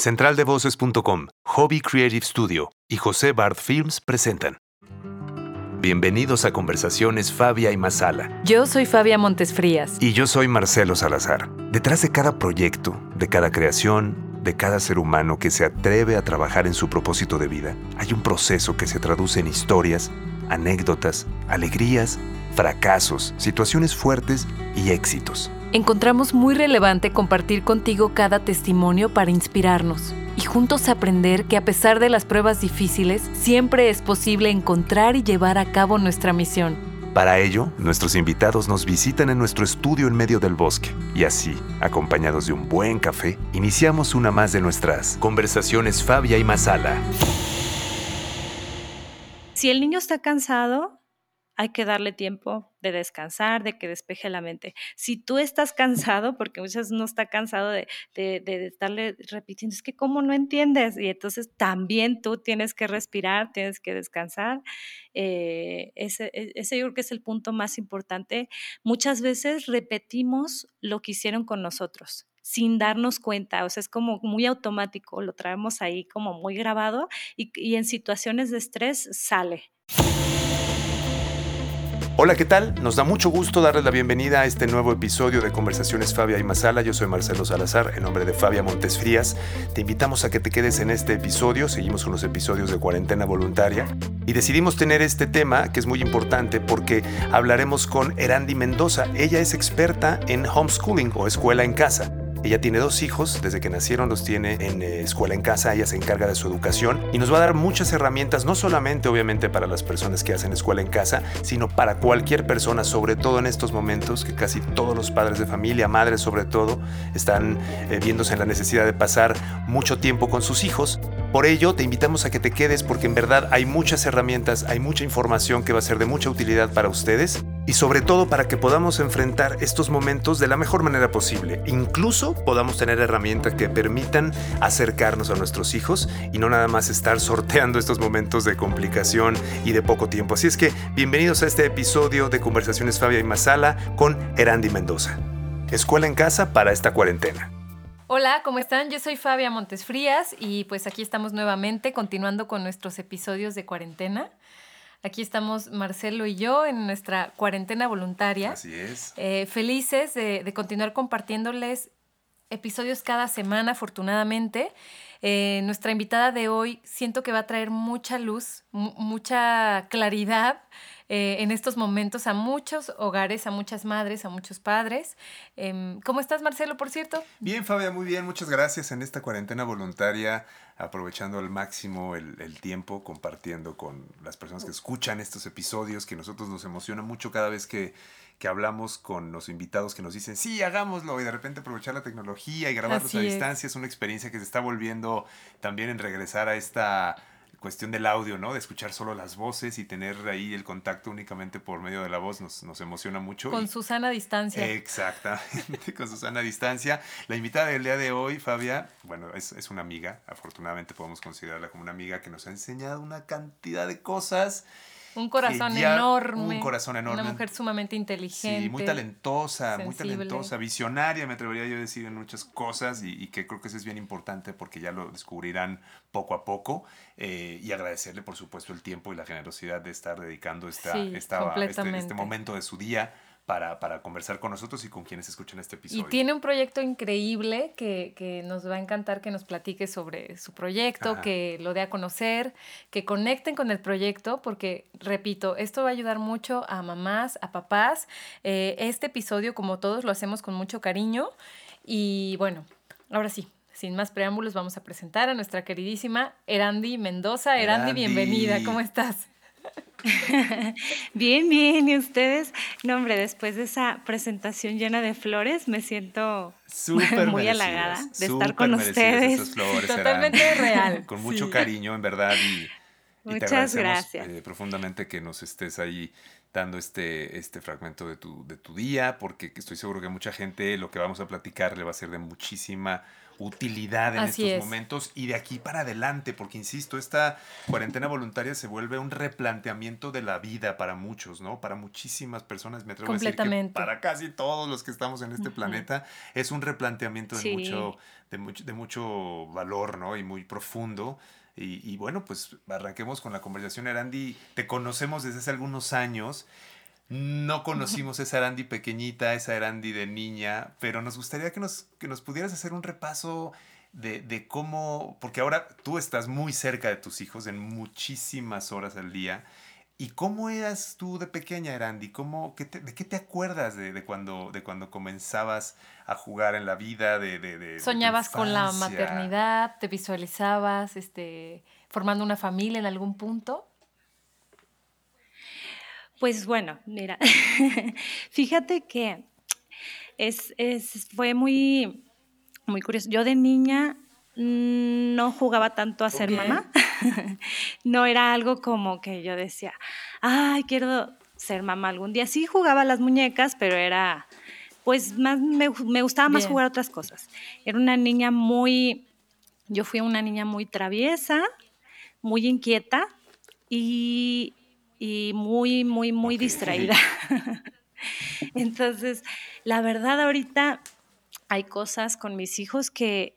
Centraldevoces.com, Hobby Creative Studio y José Bard Films presentan. Bienvenidos a Conversaciones Fabia y Masala. Yo soy Fabia Montesfrías. Y yo soy Marcelo Salazar. Detrás de cada proyecto, de cada creación, de cada ser humano que se atreve a trabajar en su propósito de vida, hay un proceso que se traduce en historias, anécdotas, alegrías, fracasos, situaciones fuertes y éxitos encontramos muy relevante compartir contigo cada testimonio para inspirarnos y juntos aprender que a pesar de las pruebas difíciles, siempre es posible encontrar y llevar a cabo nuestra misión. Para ello, nuestros invitados nos visitan en nuestro estudio en medio del bosque y así, acompañados de un buen café, iniciamos una más de nuestras conversaciones Fabia y Masala. Si el niño está cansado, hay que darle tiempo de descansar, de que despeje la mente. Si tú estás cansado, porque muchas no está cansado de, de, estarle repitiendo, es que cómo no entiendes, y entonces también tú tienes que respirar, tienes que descansar. Eh, ese, e, ese yo creo que es el punto más importante. Muchas veces repetimos lo que hicieron con nosotros sin darnos cuenta, o sea, es como muy automático, lo traemos ahí como muy grabado y, y en situaciones de estrés sale. Hola, ¿qué tal? Nos da mucho gusto darles la bienvenida a este nuevo episodio de Conversaciones Fabia y Masala. Yo soy Marcelo Salazar, en nombre de Fabia Montes Frías. Te invitamos a que te quedes en este episodio. Seguimos con los episodios de cuarentena voluntaria. Y decidimos tener este tema que es muy importante porque hablaremos con Erandi Mendoza. Ella es experta en homeschooling o escuela en casa. Ella tiene dos hijos, desde que nacieron los tiene en eh, escuela en casa, ella se encarga de su educación y nos va a dar muchas herramientas, no solamente obviamente para las personas que hacen escuela en casa, sino para cualquier persona, sobre todo en estos momentos que casi todos los padres de familia, madres sobre todo, están eh, viéndose en la necesidad de pasar mucho tiempo con sus hijos. Por ello, te invitamos a que te quedes porque en verdad hay muchas herramientas, hay mucha información que va a ser de mucha utilidad para ustedes y sobre todo para que podamos enfrentar estos momentos de la mejor manera posible. Incluso podamos tener herramientas que permitan acercarnos a nuestros hijos y no nada más estar sorteando estos momentos de complicación y de poco tiempo. Así es que bienvenidos a este episodio de Conversaciones Fabia y Masala con Erandi Mendoza. Escuela en casa para esta cuarentena. Hola, ¿cómo están? Yo soy Fabia Montes Frías y pues aquí estamos nuevamente continuando con nuestros episodios de cuarentena. Aquí estamos Marcelo y yo en nuestra cuarentena voluntaria. Así es. Eh, felices de, continuar compartiéndoles episodios cada semana, afortunadamente. Eh, nuestra invitada de hoy siento que va a traer mucha luz, mucha claridad eh, en estos momentos a muchos hogares, a muchas madres, a muchos padres. Em, ¿Cómo estás, Marcelo, por cierto? Bien, Fabia, muy bien. Muchas gracias en esta cuarentena voluntaria aprovechando al máximo el, tiempo, compartiendo con las personas que escuchan estos episodios, que nosotros nos emociona mucho cada vez que, que hablamos con los invitados que nos dicen, sí, hagámoslo, y de repente aprovechar la tecnología y grabarlos a distancia es una experiencia que se está volviendo también en regresar a esta cuestión del audio, ¿no? De escuchar solo las voces y tener ahí el contacto únicamente por medio de la voz nos, nos emociona mucho. Con Susana a distancia. Exactamente, con Susana a distancia. La invitada del día de hoy, Fabia, bueno, es, es una amiga, afortunadamente podemos considerarla como una amiga que nos ha enseñado una cantidad de cosas un corazón enorme. Un corazón enorme. Una mujer sumamente inteligente. Sí, muy talentosa, muy talentosa, visionaria, me atrevería yo a decir en muchas cosas y, que creo que eso es bien importante porque ya lo descubrirán poco a poco eh, y agradecerle por supuesto el tiempo y la generosidad de estar dedicando esta, esta este, este momento de su día para, conversar con nosotros y con quienes escuchan este episodio. Y tiene un proyecto increíble que, nos va a encantar que nos platique sobre su proyecto, que lo dé a conocer, que conecten con el proyecto, porque, repito, esto va a ayudar mucho a mamás, a papás. Eh, este episodio, como todos, lo hacemos con mucho cariño. Y bueno, ahora sí, sin más preámbulos, vamos a presentar a nuestra queridísima Erandi Mendoza. Erandi. bienvenida, ¿cómo estás? bien, bien, ¿y ustedes? No, hombre, después de esa presentación llena de flores, me siento muy halagada de estar con ustedes. Totalmente real. Con mucho cariño, en verdad. Y, Muchas gracias. Eh, profundamente que nos estés ahí dando este, este fragmento de tu, de tu día, porque estoy seguro que mucha gente lo que vamos a platicar le va a ser de muchísima utilidad en estos momentos y de aquí para adelante, porque insisto, esta cuarentena voluntaria se vuelve un replanteamiento de la vida para muchos, ¿no? Para muchísimas personas, me atrevo a decir que para casi todos los que estamos en este planeta, es un replanteamiento de, mucho, de, mucho, de mucho valor, ¿no? Y muy profundo. Y, y, bueno, pues arranquemos con la conversación, Erandi. Te conocemos desde hace algunos años no conocimos esa Arandi pequeñita, esa Arandi de niña, pero nos gustaría que nos, que nos pudieras hacer un repaso de, cómo, porque ahora tú estás muy cerca de tus hijos en muchísimas horas al día. ¿Y cómo eras tú de pequeña, Erandi? ¿Cómo, ¿De qué te acuerdas de, cuando, de cuando comenzabas a jugar en la vida? De, de ¿Soñabas con la maternidad? ¿Te visualizabas este, formando una familia en algún punto? Pues bueno, mira, fíjate que es, fue muy, muy curioso. Yo de niña no jugaba tanto a ser mamá. no era algo como que yo decía, ay, quiero ser mamá algún día. Sí jugaba a las muñecas, pero era, pues más, me, gustaba más jugar a otras cosas. Era una niña muy, yo fui una niña muy traviesa, muy inquieta y y muy, muy, muy distraída. Entonces, la verdad ahorita hay cosas con mis hijos que,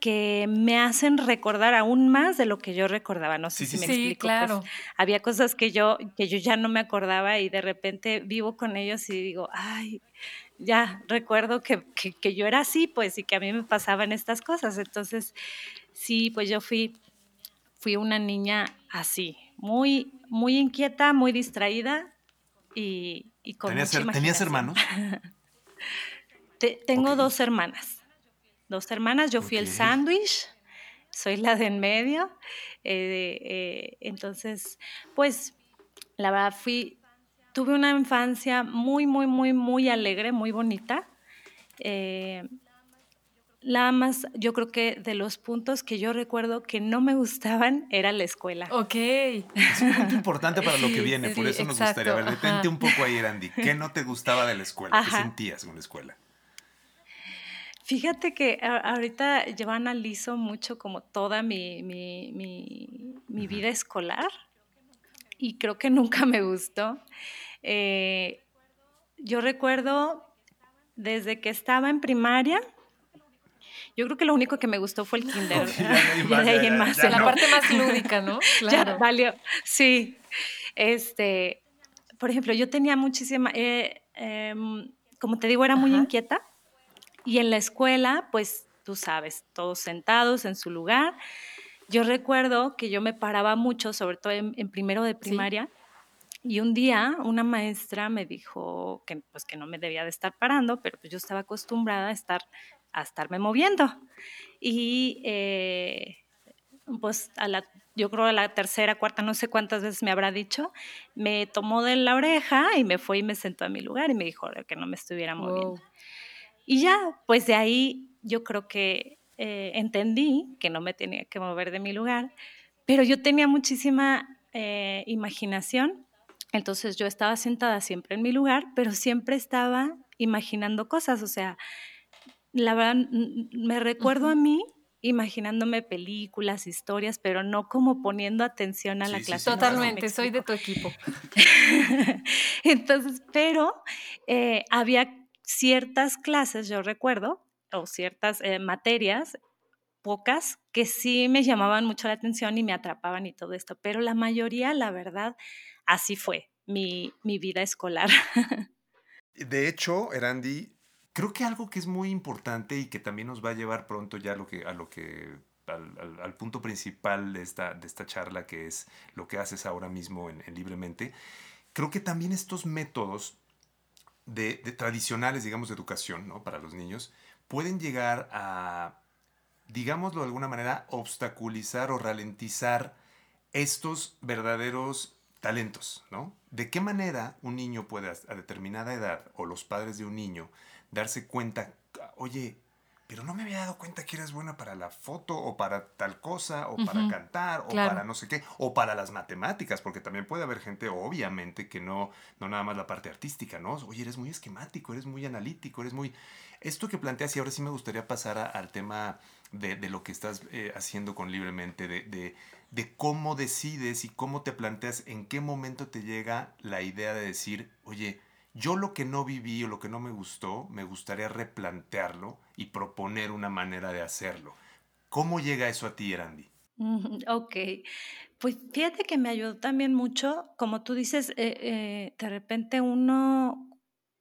que me hacen recordar aún más de lo que yo recordaba. No sé si me explico. Pues, claro. había cosas que yo, que yo ya no me acordaba y de repente vivo con ellos y digo, ay, ya recuerdo que, que yo era así, pues, y que a mí me pasaban estas cosas. Entonces, sí, pues yo fui, fui una niña así, muy, muy inquieta, muy distraída y, y con ¿Tenías, ¿Tenías hermanos? tengo dos hermanas. Dos hermanas, yo fui el sándwich, soy la de en medio. Eh, eh, entonces, pues, la verdad, fui, tuve una infancia muy, muy, muy, muy alegre, muy bonita. Eh, la más, yo creo que de los puntos que yo recuerdo que no me gustaban era la escuela. Ok. Es un punto importante para lo que viene, por eso nos gustaría ver. Detente un poco ahí, Randy. ¿Qué no te gustaba de la escuela? ¿Qué sentías con la escuela? Fíjate que ahorita yo analizo mucho como toda mi, mi, vida escolar y creo que nunca me gustó. Eh, yo recuerdo desde que estaba en primaria, yo creo que lo único que me gustó fue el kinder. la parte más lúdica, ¿no? Claro. Ya valió. Sí. Este, por ejemplo, yo tenía muchísima, eh, em, como te digo, era muy inquieta. Y en la escuela, pues tú sabes, todos sentados en su lugar. Yo recuerdo que yo me paraba mucho, sobre todo en, primero de primaria. Y un día una maestra me dijo que, pues, que no me debía de estar parando, pero pues yo estaba acostumbrada a estar a estarme moviendo. Y eh, pues a la, yo creo a la tercera, cuarta, no sé cuántas veces me habrá dicho, me tomó de la oreja y me fue y me sentó a mi lugar y me dijo que no me estuviera moviendo. Y ya, pues de ahí yo creo que eh, entendí que no me tenía que mover de mi lugar, pero yo tenía muchísima eh, imaginación, entonces yo estaba sentada siempre en mi lugar, pero siempre estaba imaginando cosas, o sea, la verdad, me recuerdo a mí imaginándome películas, historias, pero no como poniendo atención a la clase. Totalmente, soy de tu equipo. Entonces, pero eh, había ciertas clases, yo recuerdo, o ciertas eh, materias, pocas, que sí me llamaban mucho la atención y me atrapaban y todo esto, pero la mayoría, la verdad, así fue mi, mi vida escolar. De hecho, Erandi, Creo que algo que es muy importante y que también nos va a llevar pronto ya a lo que, a lo que al, punto principal de esta, de esta charla, que es lo que haces ahora mismo en, Libremente, creo que también estos métodos de, tradicionales, digamos, de educación ¿no? para los niños, pueden llegar a, digámoslo de alguna manera, obstaculizar o ralentizar estos verdaderos talentos, ¿no? ¿De qué manera un niño puede a determinada edad, o los padres de un niño, darse cuenta, oye, pero no me había dado cuenta que eras buena para la foto o para tal cosa o para cantar o para no sé qué o para las matemáticas, porque también puede haber gente obviamente que no, no nada más la parte artística, ¿no? Oye, eres muy esquemático, eres muy analítico, eres muy... Esto que planteas y ahora sí me gustaría pasar al tema de, lo que estás eh, haciendo con Libremente, de, de, de cómo decides y cómo te planteas, en qué momento te llega la idea de decir, oye, yo lo que no viví o lo que no me gustó, me gustaría replantearlo y proponer una manera de hacerlo. ¿Cómo llega eso a ti, Erandi? Ok, pues fíjate que me ayudó también mucho, como tú dices, eh, eh, de repente uno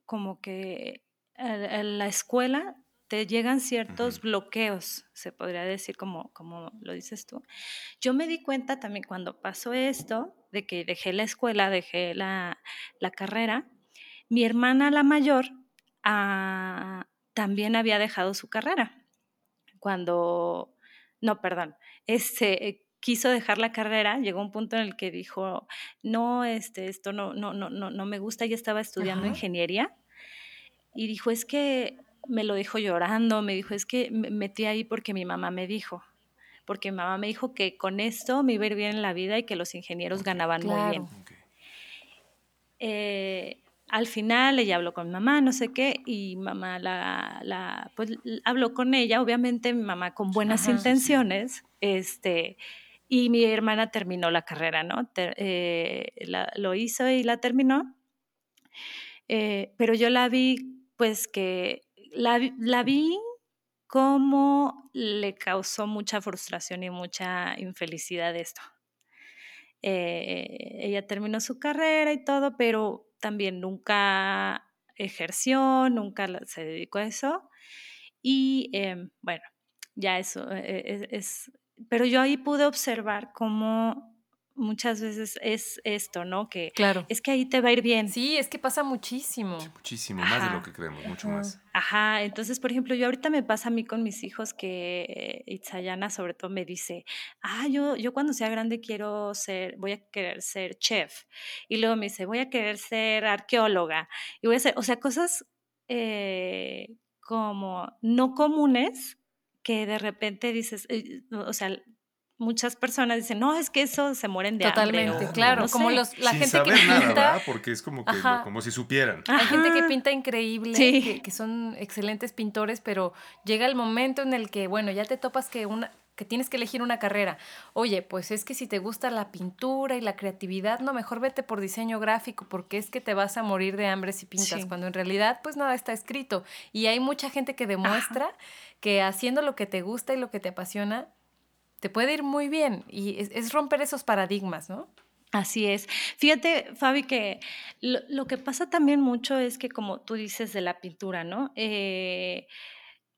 como que en la escuela te llegan ciertos bloqueos, se podría decir como, como lo dices tú. Yo me di cuenta también cuando pasó esto, de que dejé la escuela, dejé la, la carrera, mi hermana, la mayor, ah, también había dejado su carrera. Cuando, no, perdón, este, quiso dejar la carrera, llegó un punto en el que dijo, no, este, esto no, no, no, no, no me gusta, ya estaba estudiando ingeniería. Y dijo, es que me lo dijo llorando, me dijo, es que me metí ahí porque mi mamá me dijo, porque mi mamá me dijo que con esto me iba a ir bien en la vida y que los ingenieros ganaban muy bien. Eh, al final ella habló con mi mamá, no sé qué, y mamá la, la pues habló con ella, obviamente mi mamá con buenas intenciones, este, y mi hermana terminó la carrera, ¿no? Eh, lo hizo y la terminó, eh, pero yo la vi, pues que la, la vi como le causó mucha frustración y mucha infelicidad esto. Eh, ella terminó su carrera y todo, pero también nunca ejerció, nunca se dedicó a eso. Y em, bueno, ya eso e, e, es, pero yo ahí pude observar cómo muchas veces es esto, ¿no? Que claro. es que ahí te va a ir bien. Sí, es que pasa muchísimo. muchísimo, más de lo que creemos, mucho más. Ajá, entonces, por ejemplo, yo ahorita me pasa a mí con mis hijos que Itzayana sobre todo me dice, ah, yo, yo cuando sea grande quiero ser, voy a querer ser chef. Y luego me dice, voy a querer ser arqueóloga. Y voy a hacer, o sea, cosas eh, como no comunes que de repente dices, eh, o sea, muchas personas dicen, no, es que eso se mueren de Totalmente, hambre. Totalmente, claro. como los, la gente que pinta. Porque es como, que, como si supieran. Hay gente que pinta increíble, que, que, son excelentes pintores, pero llega el momento en el que, bueno, ya te topas que una que tienes que elegir una carrera. Oye, pues es que si te gusta la pintura y la creatividad, no, mejor vete por diseño gráfico, porque es que te vas a morir de hambre si pintas, cuando en realidad pues nada está escrito. Y hay mucha gente que demuestra que haciendo lo que te gusta y lo que te apasiona, te puede ir muy bien y es, romper esos paradigmas, ¿no? Así es. Fíjate, Fabi, que lo, que pasa también mucho es que, como tú dices de la pintura, ¿no? Eh,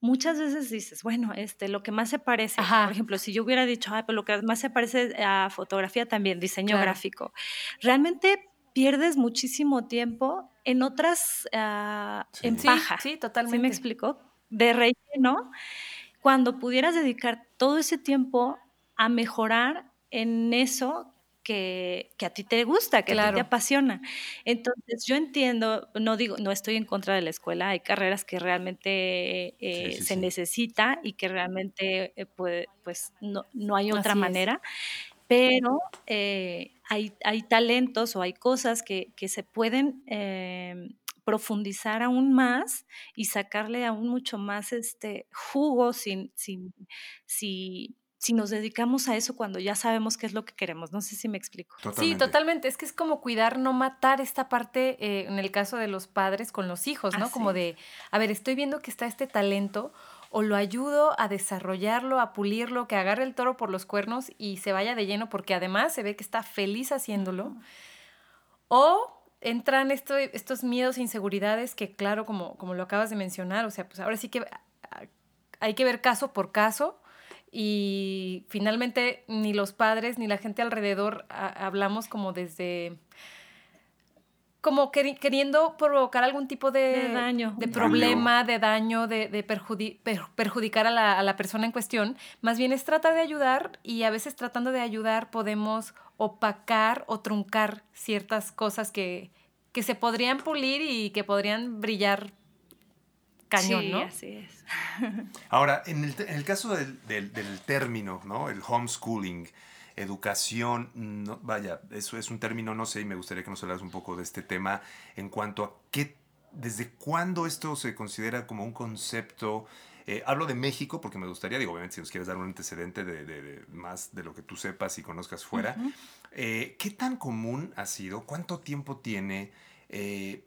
muchas veces dices, bueno, este, lo que más se parece, por ejemplo, si yo hubiera dicho, ah, pues lo que más se parece a fotografía también, diseño gráfico, realmente pierdes muchísimo tiempo en otras, uh, en paja. Sí, totalmente. ¿Sí me explico? De relleno cuando pudieras dedicar todo ese tiempo a mejorar en eso que, a ti te gusta, que a ti te apasiona. Entonces, yo entiendo, no digo, no estoy en contra de la escuela, hay carreras que realmente eh, se necesita y que realmente eh, pues no, no, hay otra manera, pero eh, hay, hay, talentos o hay cosas que, que se pueden profundizar aún más y sacarle aún mucho más este jugo sin, sin, si, si nos dedicamos a eso cuando ya sabemos qué es lo que queremos. No sé si me explico. Sí, totalmente. Es que es como cuidar, no matar esta parte, eh, en el caso de los padres con los hijos, ¿no? Como de, a ver, estoy viendo que está este talento o lo ayudo a desarrollarlo, a pulirlo, que agarre el toro por los cuernos y se vaya de lleno porque además se ve que está feliz haciéndolo. O entran estos miedos e inseguridades que, claro, como, como lo acabas de mencionar, o sea, pues ahora sí que ah, hay que ver caso por caso y finalmente ni los padres ni la gente alrededor hablamos como desde como queriendo provocar algún tipo de, daño, de problema, de daño, de, perjudicar a la, a la, persona en cuestión. Más bien es tratar de ayudar y a veces tratando de ayudar podemos opacar o truncar ciertas cosas que, que se podrían pulir y que podrían brillar cañón, sí, ¿no? así es. Ahora, en el, en el caso del, del- del término, ¿no? El homeschooling, educación, no, vaya, eso es un término, no sé, y me gustaría que nos hablas un poco de este tema en cuanto a qué, desde cuándo esto se considera como un concepto. Eh, hablo de México porque me gustaría, digo, obviamente, si nos quieres dar un antecedente de, de- de más de lo que tú sepas y conozcas fuera, eh, ¿qué tan común ha sido? ¿Cuánto tiempo tiene? Eh,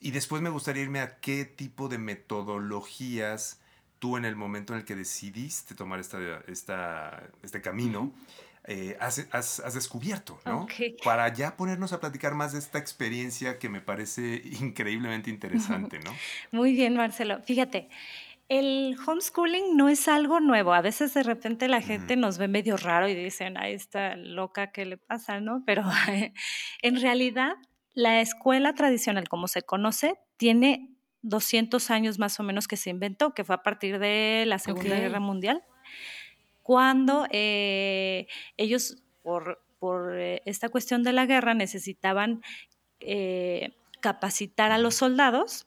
y después me gustaría irme a qué tipo de metodologías tú en el momento en el que decidiste tomar esta, esta, este camino, eh, has, has- has descubierto, ¿no? Para ya ponernos a platicar más de esta experiencia que me parece increíblemente interesante, ¿no? Muy bien, Marcelo. Fíjate, el homeschooling no es algo nuevo. A veces de repente la gente nos ve medio raro y dicen, ay, está loca, ¿qué le pasa? ¿No? Pero en realidad la escuela tradicional, como se conoce, tiene 200 años más o menos que se inventó, que fue a partir de la Segunda. Guerra Mundial, cuando eh, ellos, por, por, eh, esta cuestión de la guerra, necesitaban eh, capacitar a los soldados.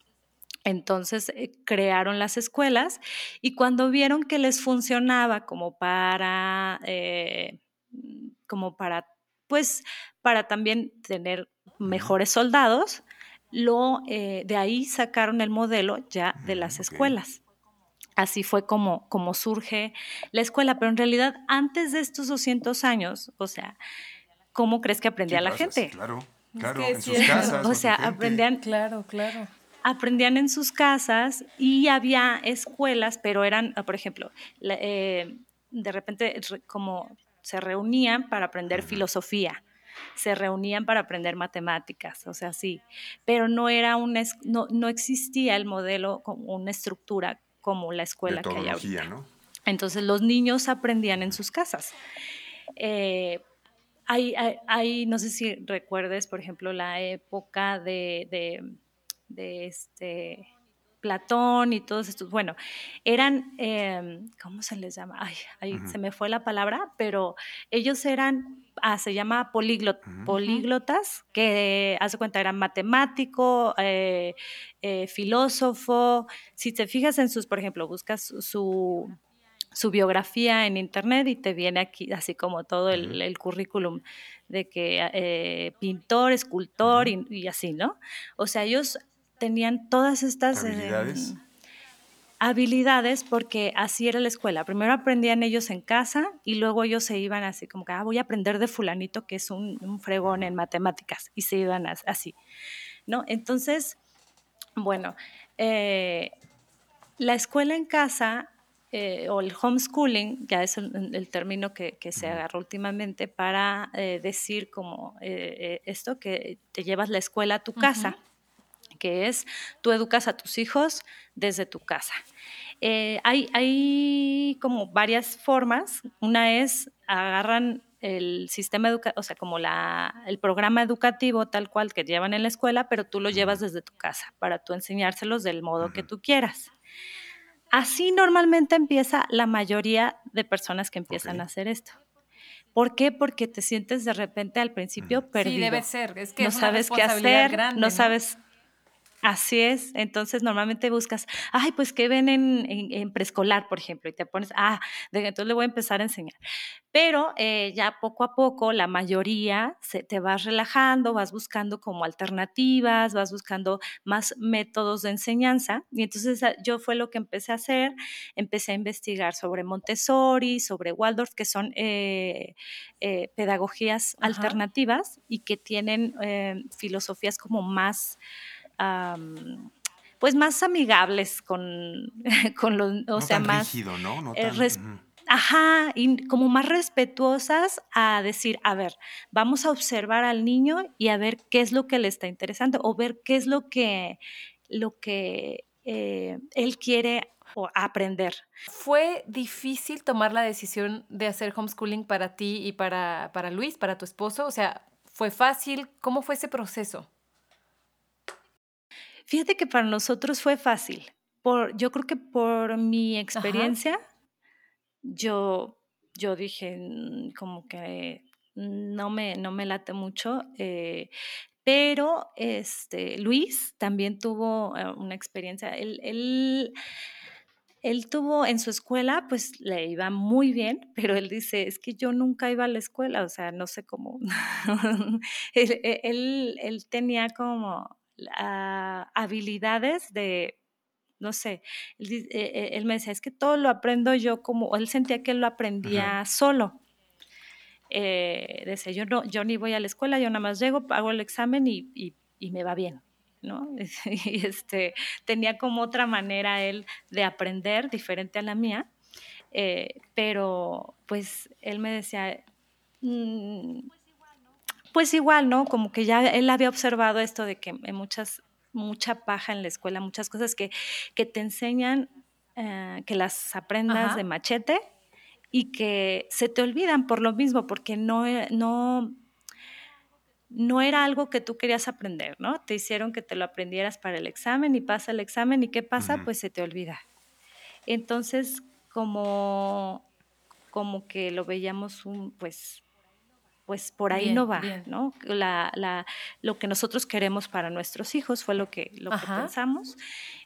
Entonces eh, crearon las escuelas y cuando vieron que les funcionaba como para, eh, como para, pues, para también tener mejores soldados, lo, eh, de ahí sacaron el modelo ya de Mm, las escuelas. Así fue como, como surge la escuela, pero en realidad antes de estos 200 años, o sea, ¿cómo crees que aprendía la gente? Claro, Es claro, que en sus casas. O sea, aprendían, Claro, claro. Aprendían en sus casas y había escuelas, pero eran, ah, por ejemplo, eh, de repente re- como se reunían para aprender filosofía, se reunían para aprender matemáticas, o sea, sí, pero no era una, no, no existía el modelo una estructura como la escuela que hay ahorita. ¿no? Entonces los niños aprendían en sus casas. Eh, hay, hay- hay- no sé si recuerdes, por ejemplo, la época de, de- de este Platón y todos estos, bueno, eran, eh, ¿cómo se les llama? Ay, ay, se me fue la palabra, pero ellos eran, ah, se llama políglot- políglotas, que hace cuenta eran matemático, eh, eh, filósofo. Si te fijas en sus, por ejemplo, buscas su- su, biografía en internet y te viene aquí así como todo el, el currículum de que eh, pintor, escultor y, y así, ¿no? O sea, ellos tenían todas estas em, Habilidades. habilidades porque así era la escuela. Primero aprendían ellos en casa y luego ellos se iban así como que, ah, voy a aprender de fulanito que es un, un fregón en matemáticas y se iban as- así, ¿no? Entonces, bueno, eh, la escuela en casa eh, o el homeschooling, ya es el, el término que, que se agarró últimamente para eh, decir como eh, eh, esto, que te llevas la escuela a tu casa, que es tú educas a tus hijos desde tu casa. Eh, hay, hay como varias formas. Una es agarran el sistema educativo, o sea, como la, el programa educativo tal cual que llevan en la escuela, pero tú lo llevas desde tu casa para tú enseñárselos del modo que tú quieras. Así normalmente empieza la mayoría de personas que empiezan a hacer esto. ¿Por qué? Porque te sientes de repente al principio Ujú. perdido Sí, debe ser. Es que no es una sabes qué hacer, grande, no sabes. Así es, entonces normalmente buscas, ay, pues que ven en, en- en preescolar, por ejemplo, y te pones, ah, de- entonces le voy a empezar a enseñar. Pero eh, ya poco a poco, la mayoría se, te vas relajando, vas buscando como alternativas, vas buscando más métodos de enseñanza. Y entonces ah, yo fue lo que empecé a hacer, empecé a investigar sobre Montessori, sobre Waldorf, que son eh, eh, pedagogías Ajá. alternativas y que tienen filosofías como más pues más amigables con, con los, o no sea, tan más, rígido, ¿no? No eh, tan, res- ujú. ajá, y como más respetuosas a decir, a ver, vamos a observar al niño y a ver qué es lo que le está interesando o ver qué es lo que, lo que eh, él quiere o aprender. ¿Fue difícil tomar la decisión de hacer homeschooling para ti y para, para Luis, para tu esposo? O sea, ¿fue fácil? ¿Cómo fue ese proceso? Fíjate que para nosotros fue fácil. Por, yo creo que por mi experiencia, yo, yo dije "Mm, como que no me, no me late mucho. eh, Pero este, Luis también tuvo eh, una experiencia. Él, él, él, tuvo en su escuela, pues le iba muy bien, pero él dice, es que yo nunca iba a la escuela, o sea, no sé cómo. él, él, él, tenía como uh, habilidades de no sé, él, eh, eh, él, me decía, es que todo lo aprendo yo como, él sentía que él lo aprendía solo. Eh, decía, yo, no, yo ni voy a la escuela, yo nada más llego, hago el examen y, y, y me va bien. ¿no? Y este, tenía como otra manera él de aprender, diferente a la mía, eh, pero pues él me decía, mmm, pues igual, ¿no? Como que ya él había observado esto de que en muchas mucha paja en la escuela, muchas cosas que, que te enseñan eh, que las aprendas Ajá. de machete y que se te olvidan por lo mismo, porque no, e, no, no era algo que tú querías aprender, ¿no? Te hicieron que te lo aprendieras para el examen y pasa el examen y ¿qué pasa? Uh -huh. Pues se te olvida. Entonces, como, como que lo veíamos un, pues, pues por ahí bien, no va, bien. ¿no? La, la, lo que nosotros queremos para nuestros hijos fue lo que, lo que pensamos.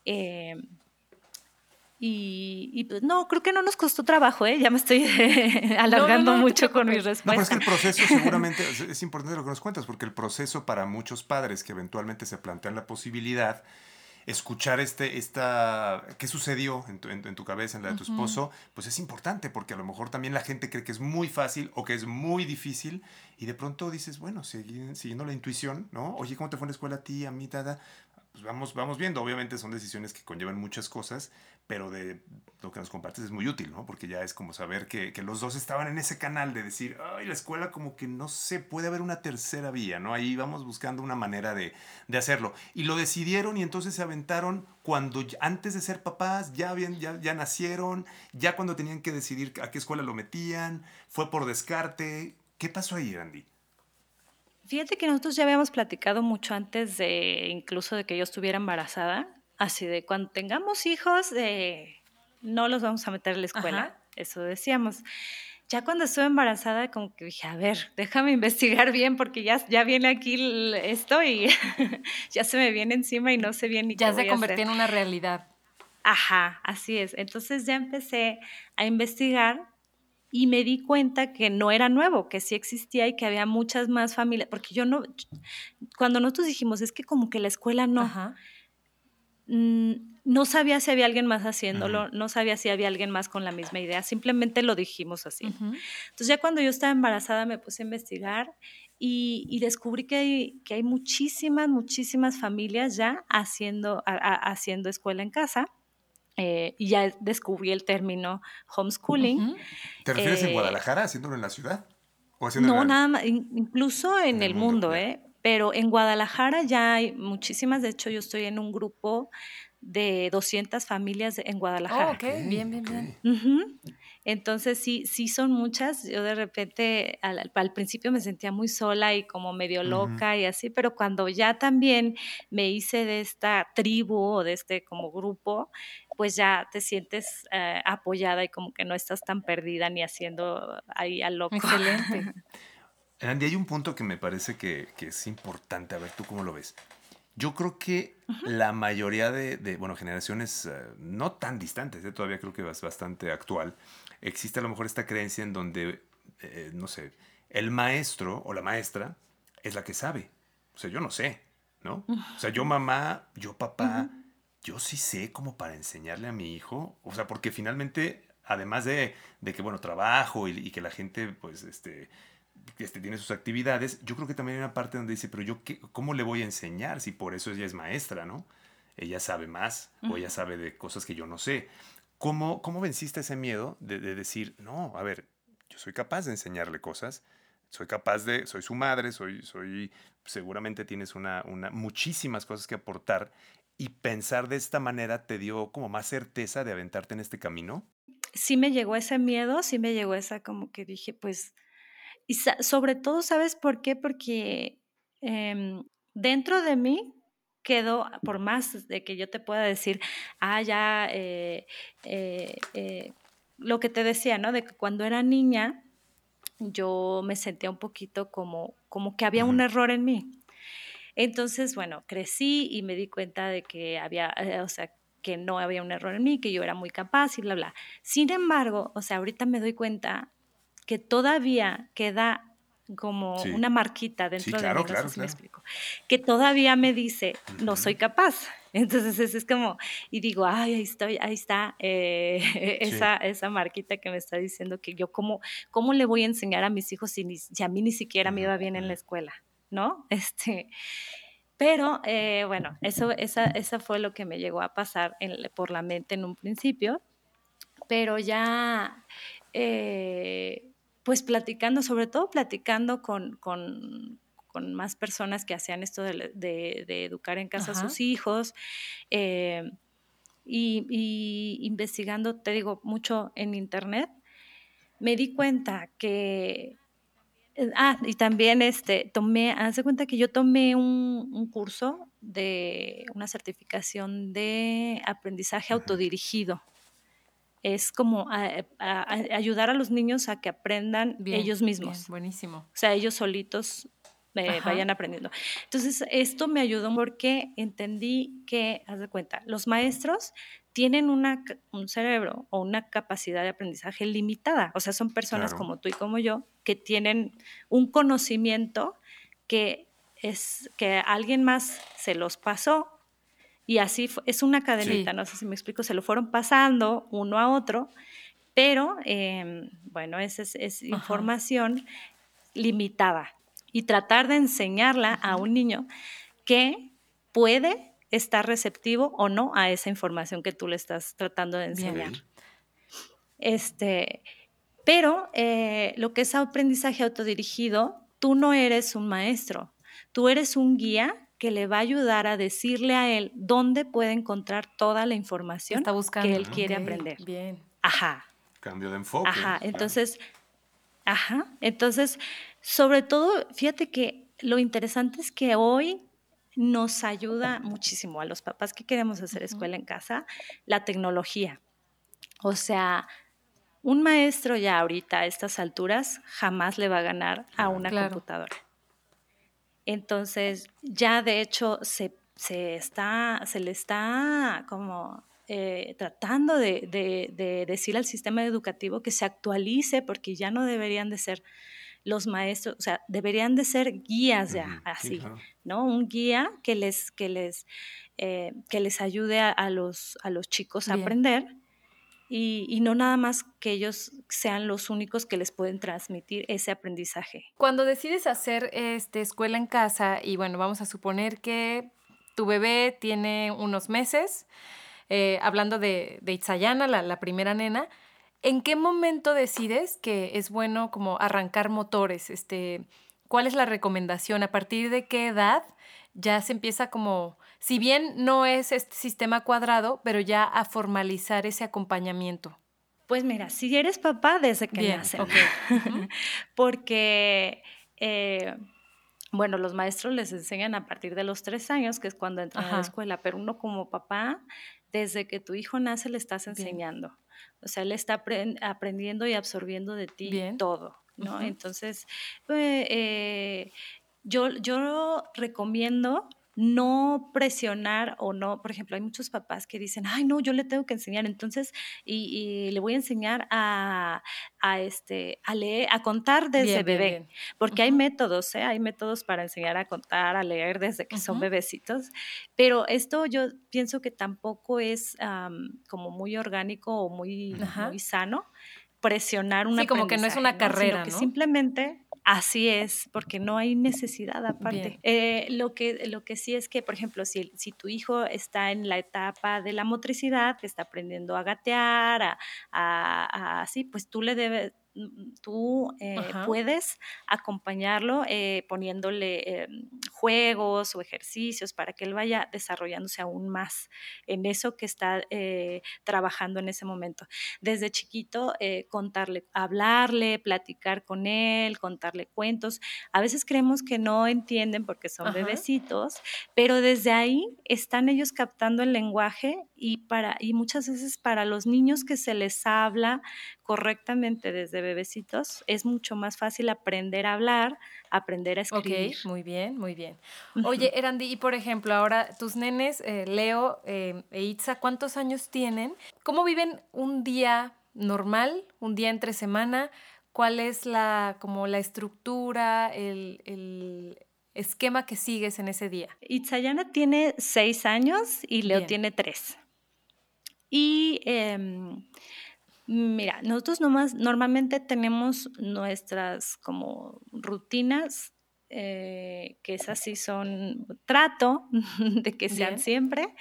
Eh, y, y, pues no, creo que no nos costó trabajo, ¿eh? Ya me estoy alargando no, no, mucho con mis respuestas. No, pero es que el proceso seguramente es importante lo que nos cuentas, porque el proceso para muchos padres que eventualmente se plantean la posibilidad escuchar este, esta, qué sucedió en tu, en, en tu cabeza, en la de tu uh -huh. esposo, pues es importante porque a lo mejor también la gente cree que es muy fácil o que es muy difícil y de pronto dices, bueno, siguiendo la intuición, ¿no? Oye, ¿cómo te fue en la escuela a ti, a mí, tada? Pues vamos, vamos viendo, obviamente son decisiones que conllevan muchas cosas, pero de lo que nos compartes es muy útil, ¿no? Porque ya es como saber que, que, los dos estaban en ese canal de decir, ay, la escuela como que no sé, puede haber una tercera vía, ¿no? Ahí vamos buscando una manera de, de hacerlo. Y lo decidieron y entonces se aventaron cuando antes de ser papás ya, habían, ya, ya nacieron, ya cuando tenían que decidir a qué escuela lo metían, fue por descarte. ¿Qué pasó ahí, Andy? Fíjate que nosotros ya habíamos platicado mucho antes de incluso de que yo estuviera embarazada, así de cuando tengamos hijos, eh, no los vamos a meter a la escuela, Ajá. eso decíamos. Ya cuando estuve embarazada, como que dije, a ver, déjame investigar bien porque ya, ya viene aquí esto y ya se me viene encima y no sé bien ni ya qué se convirtió en una realidad. Ajá, así es. Entonces ya empecé a investigar y me di cuenta que no era nuevo, que sí existía y que había muchas más familias, porque yo no, cuando nosotros dijimos, es que como que la escuela no, Ajá. no sabía si había alguien más haciéndolo, -huh. no sabía si había alguien más con la misma idea, simplemente lo dijimos así. -huh. Entonces ya cuando yo estaba embarazada me puse a investigar y, y descubrí que hay, que hay muchísimas, muchísimas familias ya haciendo, a, a, haciendo escuela en casa. Eh, y ya descubrí el término homeschooling. Uh -huh. ¿Te refieres eh, en Guadalajara, haciéndolo en la ciudad? ¿O haciendo no, en la... nada más, incluso en, en el, el, mundo, mundo ¿eh? Pero en Guadalajara ya hay muchísimas, de hecho yo estoy en un grupo de 200 familias en Guadalajara. Oh, ok, bien, bien, bien. Uh -huh. Entonces sí, sí son muchas. Yo de repente al, al, principio me sentía muy sola y como medio loca uh -huh. y así, pero cuando ya también me hice de esta tribu o de este como grupo, pues ya te sientes eh, apoyada y como que no estás tan perdida ni haciendo ahí al loco. Excelente. Andy, hay un punto que me parece que, que, es importante. A ver, ¿tú cómo lo ves? Yo creo que uh -huh. la mayoría de, de, bueno, generaciones uh, no tan distantes, ¿eh? todavía creo que es bastante actual, existe a lo mejor esta creencia en donde, eh, no sé, el maestro o la maestra es la que sabe. O sea, yo no sé, ¿no? O sea, yo mamá, yo papá, uh -huh yo sí sé como para enseñarle a mi hijo, o sea, porque finalmente, además de, de que, bueno, trabajo y, y, que la gente, pues, este, este, tiene sus actividades, yo creo que también hay una parte donde dice, pero yo, qué, ¿cómo le voy a enseñar si por eso ella es maestra, ¿no? Ella sabe más uh -huh. o ella sabe de cosas que yo no sé. ¿Cómo, cómo venciste ese miedo de, de decir, no, a ver, yo soy capaz de enseñarle cosas, soy capaz de, soy su madre, soy, soy, seguramente tienes una, una, muchísimas cosas que aportar y pensar de esta manera te dio como más certeza de aventarte en este camino? Sí me llegó ese miedo, sí me llegó esa como que dije, pues, y sobre todo, ¿sabes por qué? Porque eh, dentro de mí quedó, por más de que yo te pueda decir, ah, ya, eh, eh, eh, lo que te decía, ¿no? De que cuando era niña yo me sentía un poquito como, como que había uh -huh. un error en mí. Entonces, bueno, crecí y me di cuenta de que había, eh, o sea, que no había un error en mí, que yo era muy capaz y bla, bla. Sin embargo, o sea, ahorita me doy cuenta que todavía queda como una marquita dentro de mí, no me explico, que todavía me dice, no soy capaz. Entonces es como, y digo, ay, ahí, estoy, ahí está eh, esa, esa marquita que me está diciendo que yo, ¿cómo, cómo le voy a enseñar a mis hijos si, a mí ni siquiera me iba bien en la escuela? ¿No? Este, pero eh, bueno, eso, esa, esa fue lo que me llegó a pasar por la mente en un principio, pero ya, eh, pues platicando, sobre todo platicando con, con, con, más personas que hacían esto de, de, educar en casa a sus hijos. Eh, y, y, investigando, te digo, mucho en internet, me di cuenta que ah, y también este, tomé, hace cuenta que yo tomé un, curso de una certificación de aprendizaje autodirigido. Es como ayudar a los niños a que aprendan ellos mismos. buenísimo. O sea, ellos solitos eh, vayan aprendiendo. Entonces, esto me ayudó porque entendí que, haz de cuenta, los maestros tienen una, un cerebro o una capacidad de aprendizaje limitada. O sea, son personas como tú y como yo que tienen un conocimiento que es que alguien más se los pasó y así es una cadenita, no sé si me explico, se lo fueron pasando uno a otro, pero em, bueno, esa es, información limitada y tratar de enseñarla a un niño que puede está receptivo o no a esa información que tú le estás tratando de enseñar. Este, pero eh, lo que es aprendizaje autodirigido, tú no eres un maestro, tú eres un guía que le va a ayudar a decirle a él dónde puede encontrar toda la información que él quiere aprender. Bien. Ajá. Cambio de enfoque. Ajá. Entonces, ajá. Entonces, sobre todo, fíjate que lo interesante es que hoy nos ayuda muchísimo a los papás que queremos hacer escuela en casa, la tecnología. O sea, un maestro ya ahorita a estas alturas jamás le va a ganar a una computadora. Entonces, ya de hecho se, está, se le está como eh, tratando de, de, decir al sistema educativo que se actualice porque ya no deberían de ser los maestros, o sea, deberían de ser guías ya, así, ¿no? Un guía que les, que les, eh, que les ayude a, los, a los chicos a aprender y, no nada más que ellos sean los únicos que les pueden transmitir ese aprendizaje. Cuando decides hacer este, escuela en casa, y bueno, vamos a suponer que tu bebé tiene unos meses, eh, hablando de, de Itzayana, la, la primera nena, ¿En qué momento decides que es bueno como arrancar motores? Este, ¿Cuál es la recomendación? ¿A partir de qué edad ya se empieza como, si bien no es este sistema cuadrado, pero ya a formalizar ese acompañamiento? Pues mira, si eres papá desde que nacen, porque, eh, bueno, los maestros les enseñan a partir de los tres años, que es cuando entran a la escuela, pero uno como papá, desde que tu hijo nace le estás enseñando. O sea, él está aprendiendo y absorbiendo de ti todo, ¿no? Entonces, pues, eh, yo, yo recomiendo no presionar o no, por ejemplo, hay muchos papás que dicen, ay, no, yo le tengo que enseñar, entonces, y, le voy a enseñar a, a, este, a leer, a contar desde bebé, porque hay métodos, ¿eh? hay métodos para enseñar a contar, a leer desde que son bebecitos, pero esto yo pienso que tampoco es como muy orgánico o muy, muy sano presionar una Sí, como que no es una carrera, ¿no? simplemente Así es, porque no hay necesidad aparte. Eh, lo, que, lo que sí es que, por ejemplo, si, si tu hijo está en la etapa de la motricidad, que está aprendiendo a gatear, a, a, así, pues tú le debes, tú eh, puedes acompañarlo eh, poniéndole eh, juegos o ejercicios para que él vaya desarrollándose aún más en eso que está trabajando en ese momento. Desde chiquito, contarle, hablarle, platicar con él, contarle cuentos. A veces creemos que no entienden porque son bebecitos, pero desde ahí están ellos captando el lenguaje y, para, y muchas veces para los niños que se les habla correctamente desde bebecitos, es mucho más fácil aprender a hablar, aprender a escribir. muy bien, muy bien. Oye, Erandi, y por ejemplo, ahora tus nenes, eh, Leo eh, e Itza, ¿cuántos años tienen? ¿Cómo viven un día normal, un día entre semana? ¿Cuál es la, como la estructura, el, esquema que sigues en ese día? Itzayana tiene seis años y Leo tiene tres. Y em, mira, nosotros nomás normalmente tenemos nuestras como rutinas eh, que esas sí son trato de que sean siempre,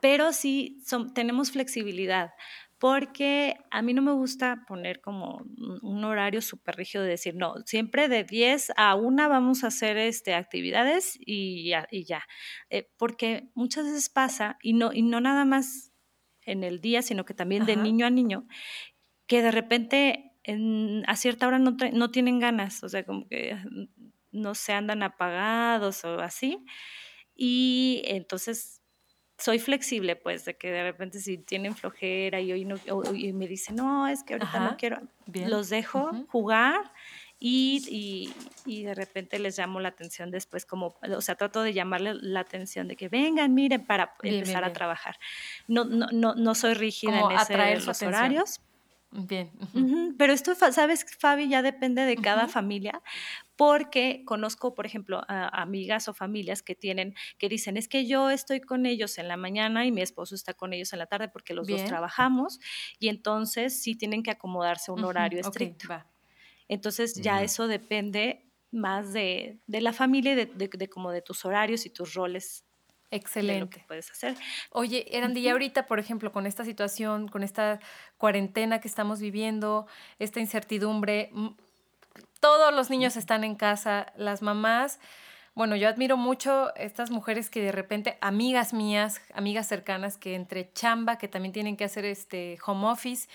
pero sí son, tenemos flexibilidad porque a mí no me gusta poner como un horario súper rígido de decir, no, siempre de 10 a 1 vamos a hacer este, actividades y ya, y ya. Eh, porque muchas veces pasa, y no, y no nada más en el día, sino que también de niño a niño, que de repente a cierta hora no, no tienen ganas, o sea, como que no se andan apagados o así. Y entonces soy flexible, pues, de que de repente si tienen flojera y hoy no, y me dicen, no, es que ahorita no quiero, los dejo jugar y, y, de repente les llamo la atención después, como, o sea, trato de llamarle la atención de que vengan, miren, para empezar a trabajar. No, no, no, no soy rígida en ese, los horarios. Bien. Pero esto, sabes, Fabi, ya depende de cada familia, porque conozco, por ejemplo, a amigas o familias que tienen, que dicen, es que yo estoy con ellos en la mañana y mi esposo está con ellos en la tarde porque los dos trabajamos y entonces sí tienen que acomodarse a un horario estricto. Entonces ya eso depende más de, la familia y de, de, como de tus horarios y tus roles Excelente. que puedes hacer. Oye, Erandi, y ahorita, por ejemplo, con esta situación, con esta cuarentena que estamos viviendo, esta incertidumbre, todos los niños están en casa, las mamás bueno, yo admiro mucho estas mujeres que de repente, amigas mías, amigas cercanas, que entre chamba, que también tienen que hacer este home office,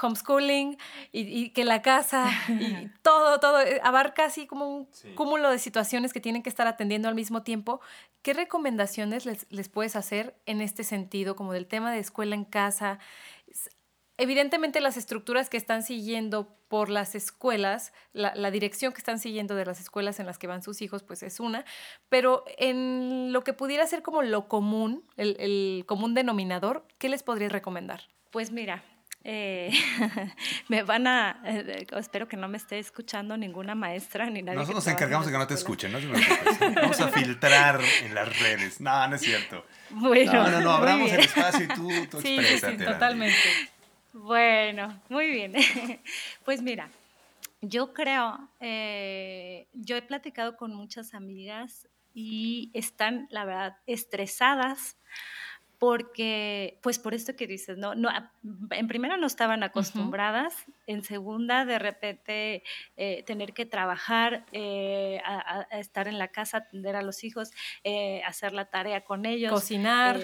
homeschooling, y, que la casa, y todo, todo, eh, abarca así como un cúmulo de situaciones que tienen que estar atendiendo al mismo tiempo. ¿Qué recomendaciones les, les puedes hacer en este sentido, como del tema de escuela en casa? Evidentemente las estructuras que están siguiendo por las escuelas, la, dirección que están siguiendo de las escuelas en las que van sus hijos, pues es una, pero en lo que pudiera ser como lo común, el, común denominador, ¿qué les podría recomendar? Pues mira, eh, me van a, eh, espero que no me esté escuchando ninguna maestra ni nadie. Nosotros nos encargamos de que no te escuchen, no Vamos a filtrar en las redes. No, no es cierto. Bueno, no, no, no, abramos el espacio y tú, tú sí, Sí, totalmente. Bueno, muy bien. Pues mira, yo creo, eh, yo he platicado con muchas amigas y están, la verdad, estresadas porque, pues por esto que dices, no, no en primera no estaban acostumbradas, en segunda de repente eh, tener que trabajar, eh, a, estar en la casa, atender a los hijos, hacer la tarea con ellos, cocinar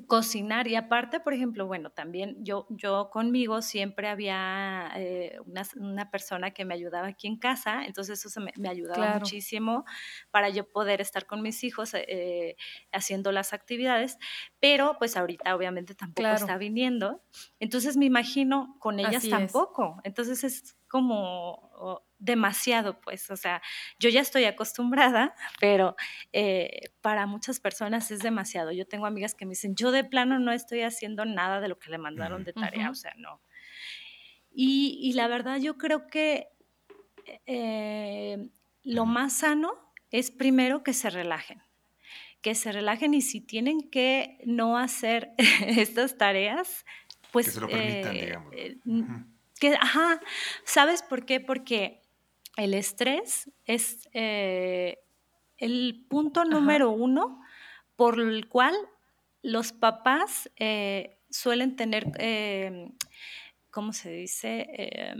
cocinar y aparte, por ejemplo, bueno, también yo, yo conmigo siempre había eh, una, persona que me ayudaba aquí en casa, entonces eso me, ayudaba muchísimo para yo poder estar con mis hijos eh, haciendo las actividades, pero pues ahorita obviamente tampoco está viniendo, entonces me imagino con ellas tampoco, entonces es como demasiado, pues, o sea, yo ya estoy acostumbrada, pero eh, para muchas personas es demasiado. Yo tengo amigas que me dicen, yo de plano no estoy haciendo nada de lo que le mandaron de tarea, o sea, no. Y, la verdad yo creo que eh, lo más sano es primero que se relajen que se relajen y si tienen que no hacer estas tareas, pues... Que se lo permitan, eh, digamos. Que, ajá, ¿sabes por qué? Porque el estrés es eh, el punto número uno por el cual los papás eh, suelen tener, em, ¿cómo se dice?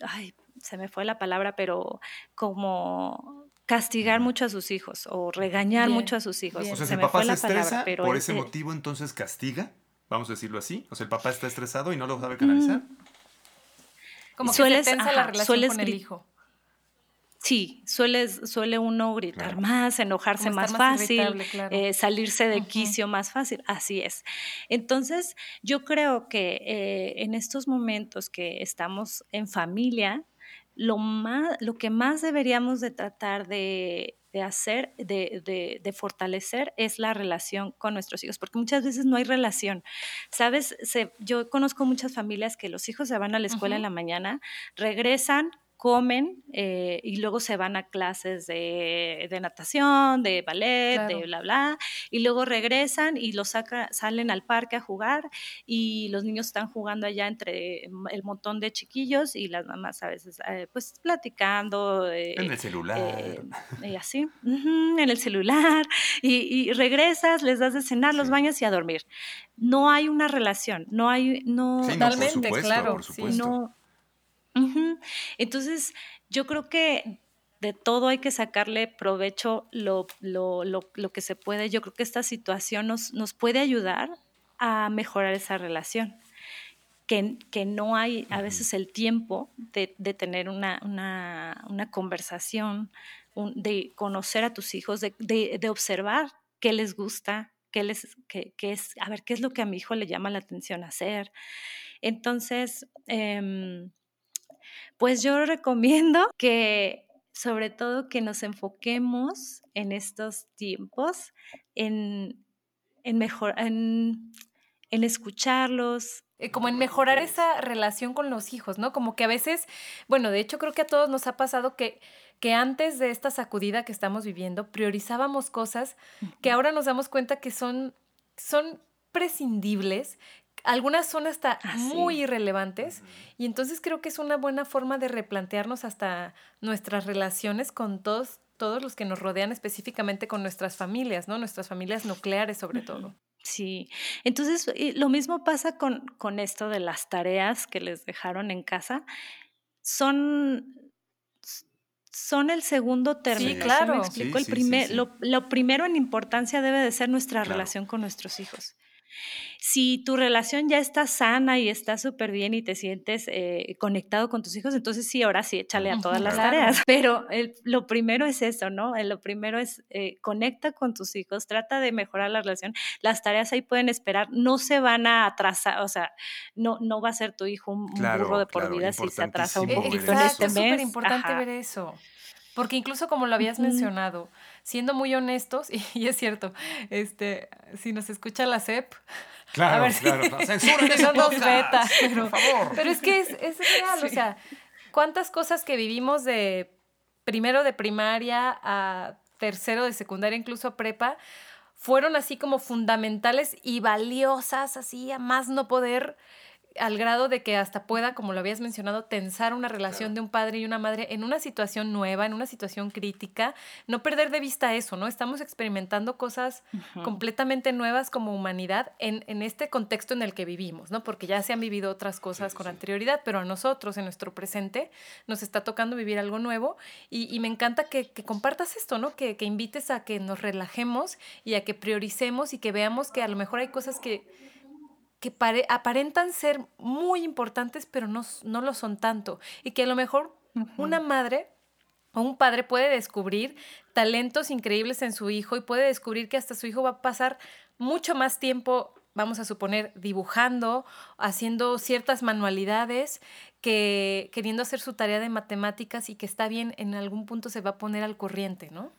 Ay, se me fue la palabra, pero como castigar mucho a sus hijos o regañar mucho a sus hijos. O sea, si el papá se estresa, por ese motivo entonces castiga, vamos a decirlo así. O sea, el papá está estresado y no lo sabe canalizar. Mm, como que sueles, se tensa la relación con el hijo. Sí, sueles, suele uno gritar más, enojarse más, fácil, eh, salirse de quicio más fácil, así es. Entonces, yo creo que eh, en estos momentos que estamos en familia, lo, más, lo que más deberíamos de tratar de, hacer, de, de, fortalecer, es la relación con nuestros hijos, porque muchas veces no hay relación. Sabes, yo conozco muchas familias que los hijos se van a la escuela en la mañana, regresan, comen eh, y luego se van a clases de, natación, de ballet, de bla, bla, y luego regresan y los saca, salen al parque a jugar y los niños están jugando allá entre el montón de chiquillos y las mamás a veces eh, pues platicando. Eh, en el celular. y así, en el celular, y, regresas, les das de cenar, los bañas y a dormir. No hay una relación, no hay, no... Totalmente, claro. Por supuesto. No, entonces, yo creo que de todo hay que sacarle provecho lo, que se puede. Yo creo que esta situación nos, nos puede ayudar a mejorar esa relación. Que, que no hay a veces el tiempo de, tener una, conversación, de conocer a tus hijos, de, observar qué les gusta, qué les, qué, es, a ver, qué es lo que a mi hijo le llama la atención hacer. Entonces, em, pues yo recomiendo que sobre todo que nos enfoquemos en estos tiempos, en, mejor, en, escucharlos, eh, como en mejorar esa relación con los hijos, ¿no? Como que a veces, bueno, de hecho creo que a todos nos ha pasado que, que antes de esta sacudida que estamos viviendo, priorizábamos cosas que ahora nos damos cuenta que son, son prescindibles, algunas son hasta ah, muy irrelevantes y entonces creo que es una buena forma de replantearnos hasta nuestras relaciones con todos, todos los que nos rodean, específicamente con nuestras familias, ¿no? Nuestras familias nucleares sobre todo. Sí, entonces lo mismo pasa con, con esto de las tareas que les dejaron en casa. Son, son el segundo término. Sí, claro. explico? el primer, lo, lo, primero en importancia debe de ser nuestra relación con nuestros hijos. Si tu relación ya está sana y está súper bien y te sientes eh, conectado con tus hijos, entonces sí, ahora sí, échale a todas las tareas. Pero lo primero es eso, ¿no? Lo primero es eh, conecta con tus hijos, trata de mejorar la relación. Las tareas ahí pueden esperar, no se van a atrasar, o sea, no, no va a ser tu hijo un, burro de por vida si se atrasa un poquito en este mes. Es súper importante ver eso. Porque incluso como lo habías mencionado, siendo muy honestos, y, es cierto, este, si nos escucha la CEP, claro, a ver claro, si, pero, por favor. pero es que es, es real, o sea, cuántas cosas que vivimos de primero de primaria a tercero de secundaria, incluso a prepa, fueron así como fundamentales y valiosas, así a más no poder al grado de que hasta pueda, como lo habías mencionado, tensar una relación de un padre y una madre en una situación nueva, en una situación crítica, no perder de vista eso, ¿no? Estamos experimentando cosas completamente nuevas como humanidad en, en, este contexto en el que vivimos, ¿no? Porque ya se han vivido otras cosas con anterioridad, pero a nosotros, en nuestro presente, nos está tocando vivir algo nuevo y, me encanta que, compartas esto, ¿no? Que, que invites a que nos relajemos y a que prioricemos y que veamos que a lo mejor hay cosas que que aparentan ser muy importantes, pero no, no lo son tanto. Y que a lo mejor una madre o un padre puede descubrir talentos increíbles en su hijo y puede descubrir que hasta su hijo va a pasar mucho más tiempo, vamos a suponer, dibujando, haciendo ciertas manualidades, que queriendo hacer su tarea de matemáticas y que está bien, en algún punto se va a poner al corriente, ¿no?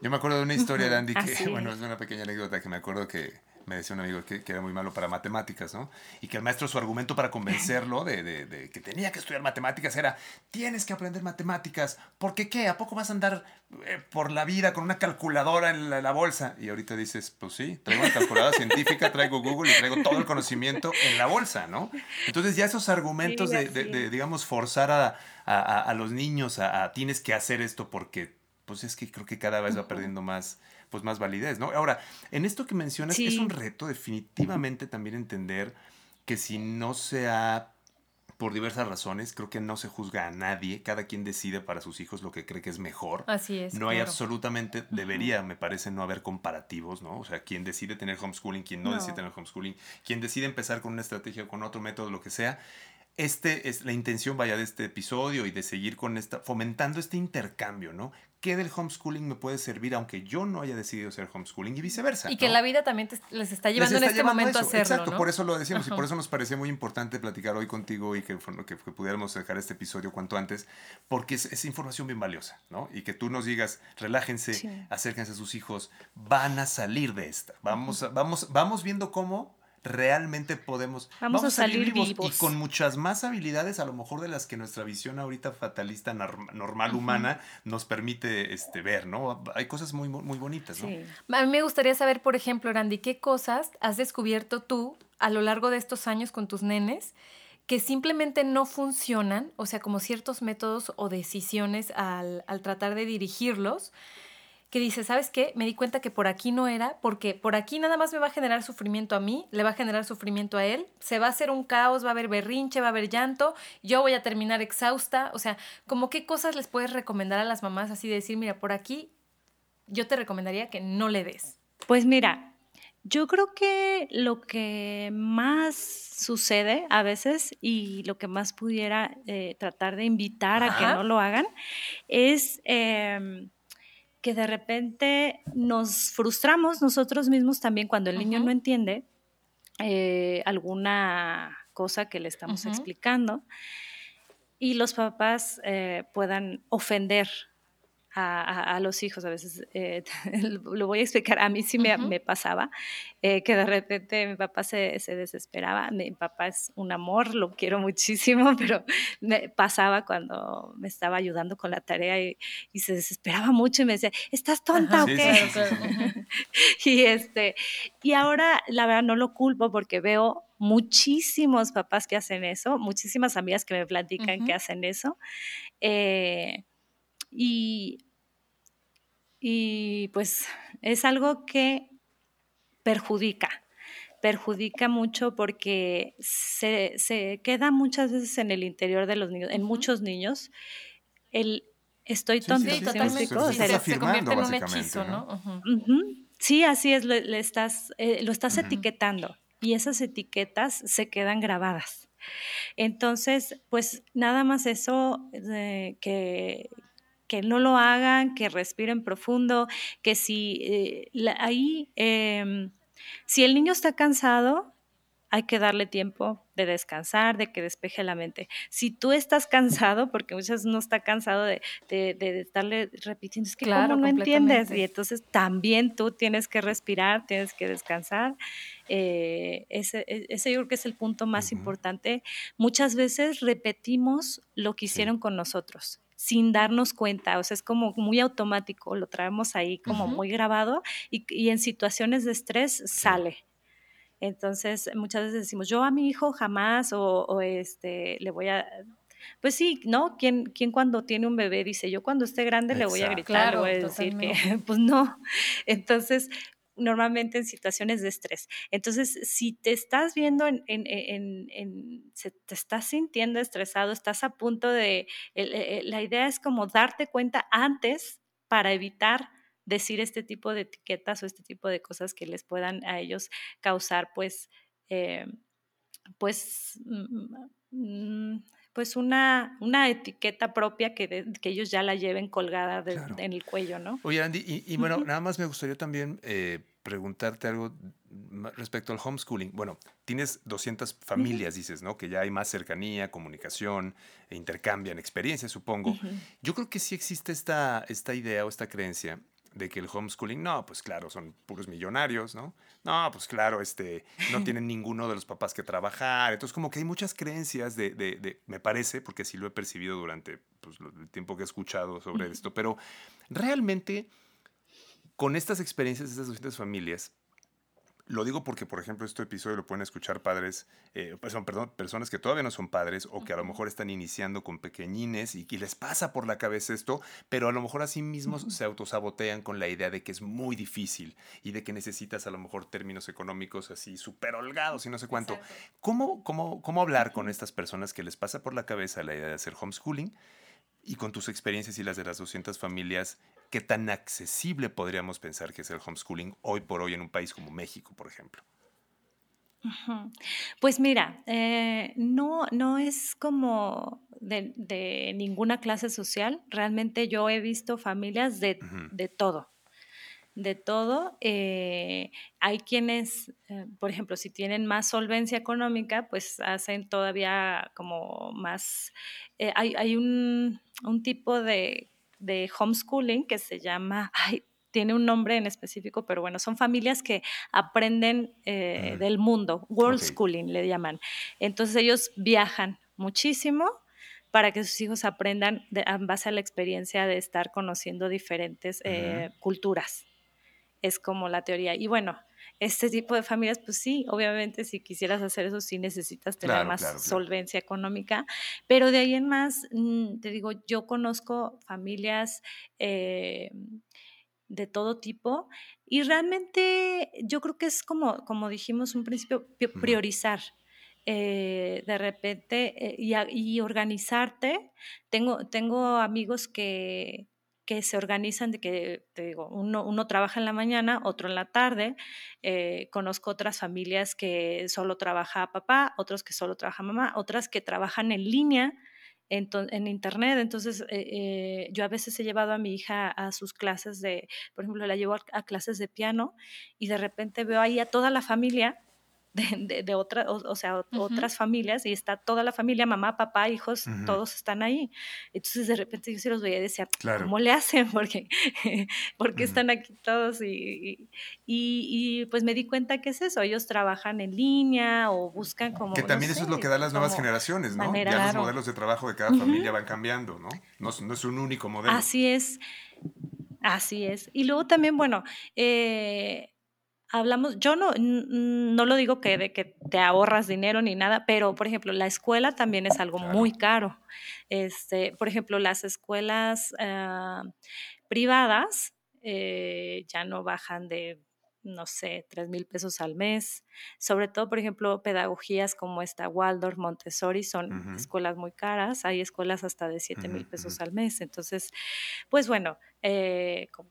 Yo me acuerdo de una historia de Andy que, bueno, es una pequeña anécdota que me acuerdo que me decía un amigo que, era muy malo para matemáticas, ¿no? Y que el maestro, su argumento para convencerlo de, que tenía que estudiar matemáticas era, tienes que aprender matemáticas, porque qué, ¿a poco vas a andar eh, por la vida con una calculadora en la, bolsa? Y ahorita dices, pues sí, traigo una calculadora científica, traigo Google y traigo todo el conocimiento en la bolsa, ¿no? Entonces ya esos argumentos de, digamos, forzar a, a, los niños a, a tienes que hacer esto porque, pues es que creo que cada vez va perdiendo más pues más validez, ¿no? Ahora, en esto que mencionas es un reto definitivamente también entender que si no se ha por diversas razones, creo que no se juzga a nadie, cada quien decide para sus hijos lo que cree que es mejor. Así es. No hay absolutamente, debería, me parece, no haber comparativos, ¿no? O sea, quien decide tener homeschooling, quien no, decide tener homeschooling, quien decide empezar con una estrategia o con otro método, lo que sea, este es la intención vaya de este episodio y de seguir con esta fomentando este intercambio, ¿no? ¿Qué del homeschooling me puede servir aunque yo no haya decidido hacer homeschooling y viceversa? Y que la vida también les está llevando en este momento a hacerlo, Exacto, por eso lo decimos y por eso nos parecía muy importante platicar hoy contigo y que, que, que pudiéramos dejar este episodio cuanto antes, porque es, información bien valiosa, ¿no? Y que tú nos digas, relájense, acérquense a sus hijos, van a salir de esta. Vamos, vamos, vamos viendo cómo realmente podemos vamos, a salir, vivos, y con muchas más habilidades a lo mejor de las que nuestra visión ahorita fatalista normal humana nos permite este ver, ¿no? Hay cosas muy muy bonitas, ¿no? A mí me gustaría saber, por ejemplo, Randy, ¿qué cosas has descubierto tú a lo largo de estos años con tus nenes? que simplemente no funcionan, o sea, como ciertos métodos o decisiones al, al tratar de dirigirlos, que dice, ¿sabes qué? Me di cuenta que por aquí no era, porque por aquí nada más me va a generar sufrimiento a mí, le va a generar sufrimiento a él, se va a hacer un caos, va a haber berrinche, va a haber llanto, yo voy a terminar exhausta, o sea, como qué cosas les puedes recomendar a las mamás así de decir, mira, por aquí yo te recomendaría que no le des. Pues mira, yo creo que lo que más sucede a veces y lo que más pudiera eh, tratar de invitar a que no lo hagan es... Em, que de repente nos frustramos nosotros mismos también cuando el niño no entiende eh, alguna cosa que le estamos explicando y los papás eh, puedan ofender a, los hijos. A veces eh, lo voy a explicar. A mí sí me, pasaba eh, que de repente mi papá se, desesperaba. Mi papá es un amor, lo quiero muchísimo, pero me pasaba cuando me estaba ayudando con la tarea y, se desesperaba mucho y me decía, ¿estás tonta o qué? y, este, y ahora la verdad no lo culpo porque veo muchísimos papás que hacen eso, muchísimas amigas que me platican que hacen eso. Eh, y, y pues es algo que perjudica, perjudica mucho porque se, se, queda muchas veces en el interior de los niños, en muchos niños, el estoy tonto, sí, se, convierte en un hechizo, ¿no? Sí, así es, lo, le estás, eh, lo estás etiquetando y esas etiquetas se quedan grabadas. Entonces, pues nada más eso eh, que, que no lo hagan, que respiren profundo, que si eh, ahí, em, si el niño está cansado, hay que darle tiempo de descansar, de que despeje la mente. Si tú estás cansado, porque muchas no está cansado de, de, estarle repitiendo, es que claro, no entiendes, y entonces también tú tienes que respirar, tienes que descansar. Eh, ese, e, ese, yo creo que es el punto más importante. Muchas veces repetimos lo que hicieron con nosotros sin darnos cuenta, o sea, es como muy automático, lo traemos ahí como muy grabado y, en situaciones de estrés sale. Entonces, muchas veces decimos, yo a mi hijo jamás o, este, le voy a... Pues sí, ¿no? ¿Quién, ¿Quién, cuando tiene un bebé dice, yo cuando esté grande le voy a gritar, le voy a decir que, pues no. Entonces, normalmente en situaciones de estrés. Entonces, si te estás viendo en, en, en, se, te estás sintiendo estresado, estás a punto de, la idea es como darte cuenta antes para evitar decir este tipo de etiquetas o este tipo de cosas que les puedan a ellos causar, pues, eh, pues, mm, mm, pues una, una etiqueta propia que, que ellos ya la lleven colgada en el cuello, ¿no? Oye, Andy, y, bueno, nada más me gustaría también eh, preguntarte algo respecto al homeschooling. Bueno, tienes 200 familias, dices, ¿no? Que ya hay más cercanía, comunicación, e intercambian experiencias, supongo. Yo creo que sí existe esta, esta idea o esta creencia de que el homeschooling, no, pues claro, son puros millonarios, ¿no? No, pues claro, este, no tienen ninguno de los papás que trabajar. Entonces, como que hay muchas creencias de, de, de me parece, porque sí lo he percibido durante pues, el tiempo que he escuchado sobre esto, pero realmente con estas experiencias de estas 200 familias, lo digo porque, por ejemplo, este episodio lo pueden escuchar padres, eh, pues, perdón, personas que todavía no son padres o que a lo mejor están iniciando con pequeñines y les pasa por la cabeza esto, pero a lo mejor a sí mismos se autosabotean con la idea de que es muy difícil y de que necesitas a lo mejor términos económicos así súper holgados y no sé cuánto. ¿Cómo, cómo, ¿Cómo hablar con estas personas que les pasa por la cabeza la idea de hacer homeschooling? Y con tus experiencias y las de las 200 familias, qué tan accesible podríamos pensar que es el homeschooling hoy por hoy en un país como México, por ejemplo. Pues mira, eh, no, no es como de, ninguna clase social. Realmente yo he visto familias de, todo. De todo. Eh, hay quienes, eh, por ejemplo, si tienen más solvencia económica, pues hacen todavía como más. hay, un, tipo de, de homeschooling que se llama, tiene un nombre en específico, pero bueno, son familias que aprenden eh, del mundo, world schooling le llaman. Entonces ellos viajan muchísimo para que sus hijos aprendan en base a la experiencia de estar conociendo diferentes eh, culturas. Es como la teoría. Y bueno, este tipo de familias, pues sí, obviamente si quisieras hacer eso, sí necesitas tener más solvencia económica, pero de ahí en más, mm, te digo, yo conozco familias eh, de todo tipo. Y realmente yo creo que es como, como dijimos un principio, priorizar. Eh, de repente eh, y, organizarte. Tengo, tengo amigos que, que se organizan de que, te digo, uno, uno, trabaja en la mañana, otro en la tarde. Eh, conozco otras familias que solo trabaja papá, otros que solo trabaja mamá, otras que trabajan en línea en, internet. Entonces, eh, eh, yo a veces he llevado a mi hija a sus clases de, por ejemplo, la llevo a clases de piano y de repente veo ahí a toda la familia de, de, otra, o, sea, otras familias y está toda la familia, mamá, papá, hijos, todos están ahí. Entonces de repente yo se los veía y decía, ¿cómo le hacen? Porque, porque están aquí todos y, y, pues me di cuenta que es eso, ellos trabajan en línea o buscan como... Que también eso es lo que dan las nuevas generaciones, ¿no? ya los modelos de trabajo de cada familia van cambiando, ¿no? ¿no? No es un único modelo. Así es. Así es. Y luego también, bueno, eh, hablamos, yo no, no lo digo que de que te ahorras dinero ni nada, pero por ejemplo, la escuela también es algo muy caro. Este, por ejemplo, las escuelas ah, privadas eh, ya no bajan de, no sé, tres mil pesos al mes. Sobre todo, por ejemplo, pedagogías como esta Waldorf, Montessori, son escuelas muy caras. Hay escuelas hasta de siete mil pesos al mes. Entonces, pues bueno, eh, como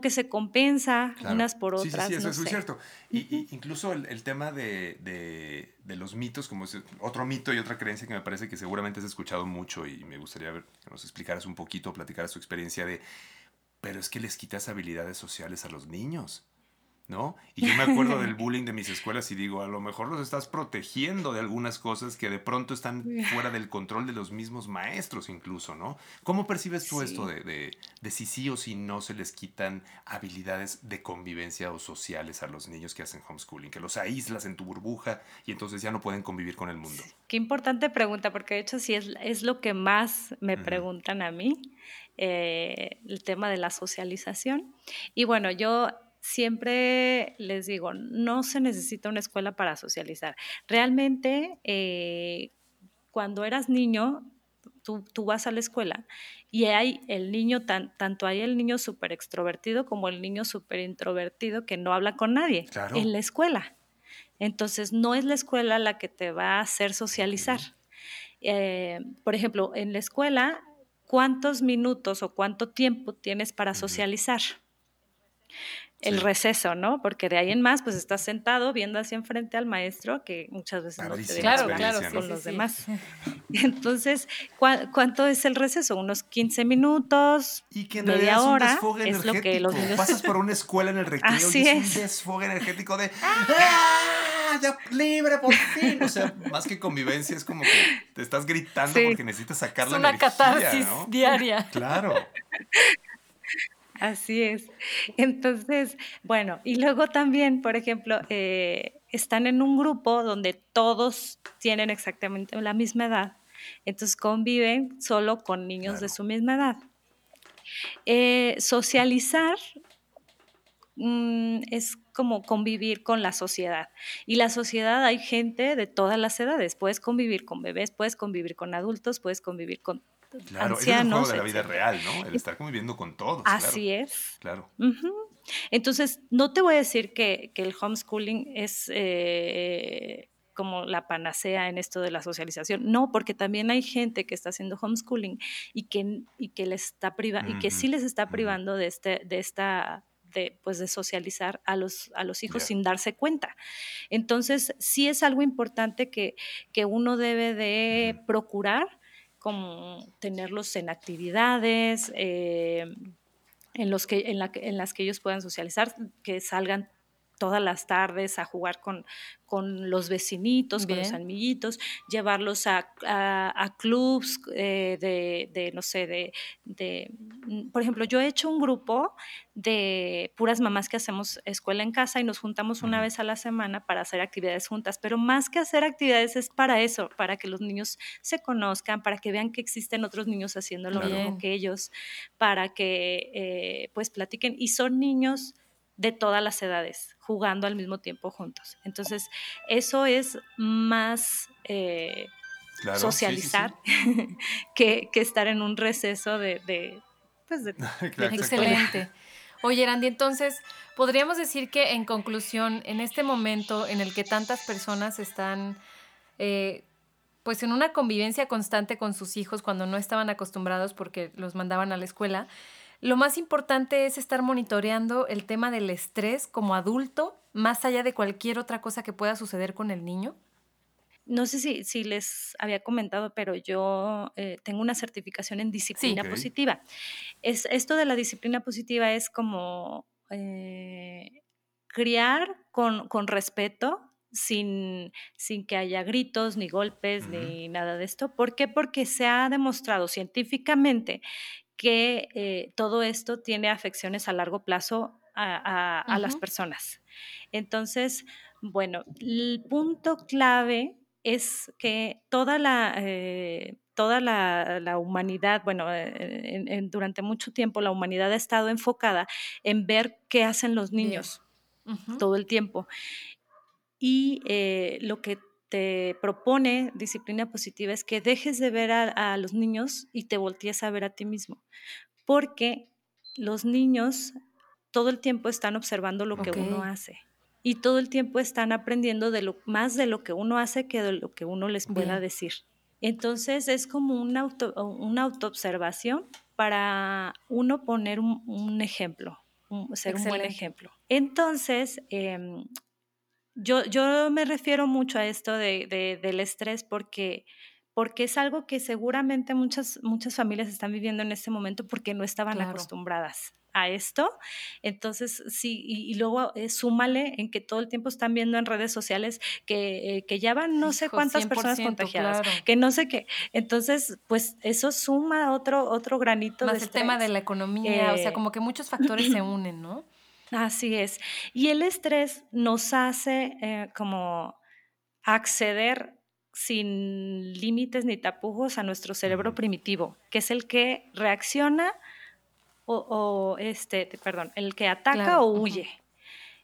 que se compensa unas por otras. Sí, sí, eso es muy cierto. Y, incluso el, tema de, los mitos, como es otro mito y otra creencia que me parece que seguramente has escuchado mucho y me gustaría ver, que nos explicaras un poquito, platicaras su experiencia de, pero es que les quitas habilidades sociales a los niños. ¿No? Y yo me acuerdo del bullying de mis escuelas y digo, a lo mejor los estás protegiendo de algunas cosas que de pronto están fuera del control de los mismos maestros incluso, ¿no? ¿Cómo percibes tú esto de, de, si sí o si no se les quitan habilidades de convivencia o sociales a los niños que hacen homeschooling, que los aíslas en tu burbuja y entonces ya no pueden convivir con el mundo? Qué importante pregunta, porque de hecho sí es, es lo que más me preguntan a mí. Eh, el tema de la socialización. Y bueno, yo siempre les digo, no se necesita una escuela para socializar. Realmente, eh, cuando eras niño, tú, vas a la escuela y hay el niño, tanto hay el niño súper extrovertido como el niño súper introvertido que no habla con nadie en la escuela. Entonces, no es la escuela la que te va a hacer socializar. Eh, por ejemplo, en la escuela, ¿cuántos minutos o cuánto tiempo tienes para socializar? El receso, ¿no? Porque de ahí en más, pues estás sentado viendo hacia enfrente al maestro, que muchas veces no te claro, claro, con los demás. Entonces, ¿cuánto es el receso? Unos 15 minutos, y que media hora. Es, lo que los niños... Pasas por una escuela en el recreo Así y es, un desfogue energético de ¡Ah! ¡Ya libre por fin! O sea, más que convivencia, es como que te estás gritando porque necesitas sacar la energía. Es una catarsis diaria. Claro. Así es. Entonces, bueno, y luego también, por ejemplo, eh, están en un grupo donde todos tienen exactamente la misma edad, entonces conviven solo con niños de su misma edad. Eh, socializar mm, es como convivir con la sociedad. Y la sociedad hay gente de todas las edades. Puedes convivir con bebés, puedes convivir con adultos, puedes convivir con Claro, es el juego de la vida real, ¿no? El estar conviviendo con todos. Así es. Claro. Entonces, no te voy a decir que, el homeschooling es eh, como la panacea en esto de la socialización. No, porque también hay gente que está haciendo homeschooling y que, y que, les está priva y que sí les está privando de, este, de esta de, pues de socializar a los, a los hijos sin darse cuenta. Entonces, sí es algo importante que, que uno debe de procurar como tenerlos en actividades, eh, en, los que, en, la, en las que ellos puedan socializar, que salgan todas las tardes a jugar con, con los vecinitos, con los amiguitos, llevarlos a, a, clubs eh, de, de, no sé, de, de, mm, por ejemplo, yo he hecho un grupo de puras mamás que hacemos escuela en casa y nos juntamos una vez a la semana para hacer actividades juntas, pero más que hacer actividades es para eso, para que los niños se conozcan, para que vean que existen otros niños haciendo lo mismo que ellos, para que eh, pues platiquen. Y son niños de todas las edades, jugando al mismo tiempo juntos. Entonces, eso es más eh, socializar que, estar en un receso de... pues de, Excelente. Oye, Randy, entonces, podríamos decir que en conclusión, en este momento en el que tantas personas están... Eh, pues en una convivencia constante con sus hijos cuando no estaban acostumbrados porque los mandaban a la escuela, lo más importante es estar monitoreando el tema del estrés como adulto, más allá de cualquier otra cosa que pueda suceder con el niño. No sé si, si les había comentado, pero yo eh, tengo una certificación en disciplina positiva. Es, esto de la disciplina positiva es como eh, criar con, con respeto, sin, sin, que haya gritos, ni golpes, ni nada de esto. ¿Por qué? Porque se ha demostrado científicamente que eh, todo esto tiene afecciones a largo plazo a, las personas. Entonces, bueno, el punto clave es que toda la, eh, toda la, humanidad, bueno, eh, durante mucho tiempo la humanidad ha estado enfocada en ver qué hacen los niños todo el tiempo. Y lo que te propone disciplina positiva es que dejes de ver a, los niños y te voltees a ver a ti mismo, porque los niños todo el tiempo están observando lo que uno hace y todo el tiempo están aprendiendo de lo, más de lo que uno hace que de lo que uno les pueda decir. Entonces es como una, auto, una autoobservación para uno poner un, ejemplo, ser un buen ejemplo. Entonces, em, yo, yo me refiero mucho a esto de, del estrés porque, porque es algo que seguramente muchas, muchas familias están viviendo en este momento porque no estaban acostumbradas a esto. Entonces, sí, y, luego eh, súmale en que todo el tiempo están viendo en redes sociales que, eh, que ya van no sé cuántas personas contagiadas, que no sé qué. Entonces, pues eso suma otro, otro granito Más de el tema de la economía, o sea, como que muchos factores se unen, ¿no? Así es. Y el estrés nos hace eh, como acceder sin límites ni tapujos a nuestro cerebro primitivo, que es el que reacciona o, este, perdón, el que ataca o huye.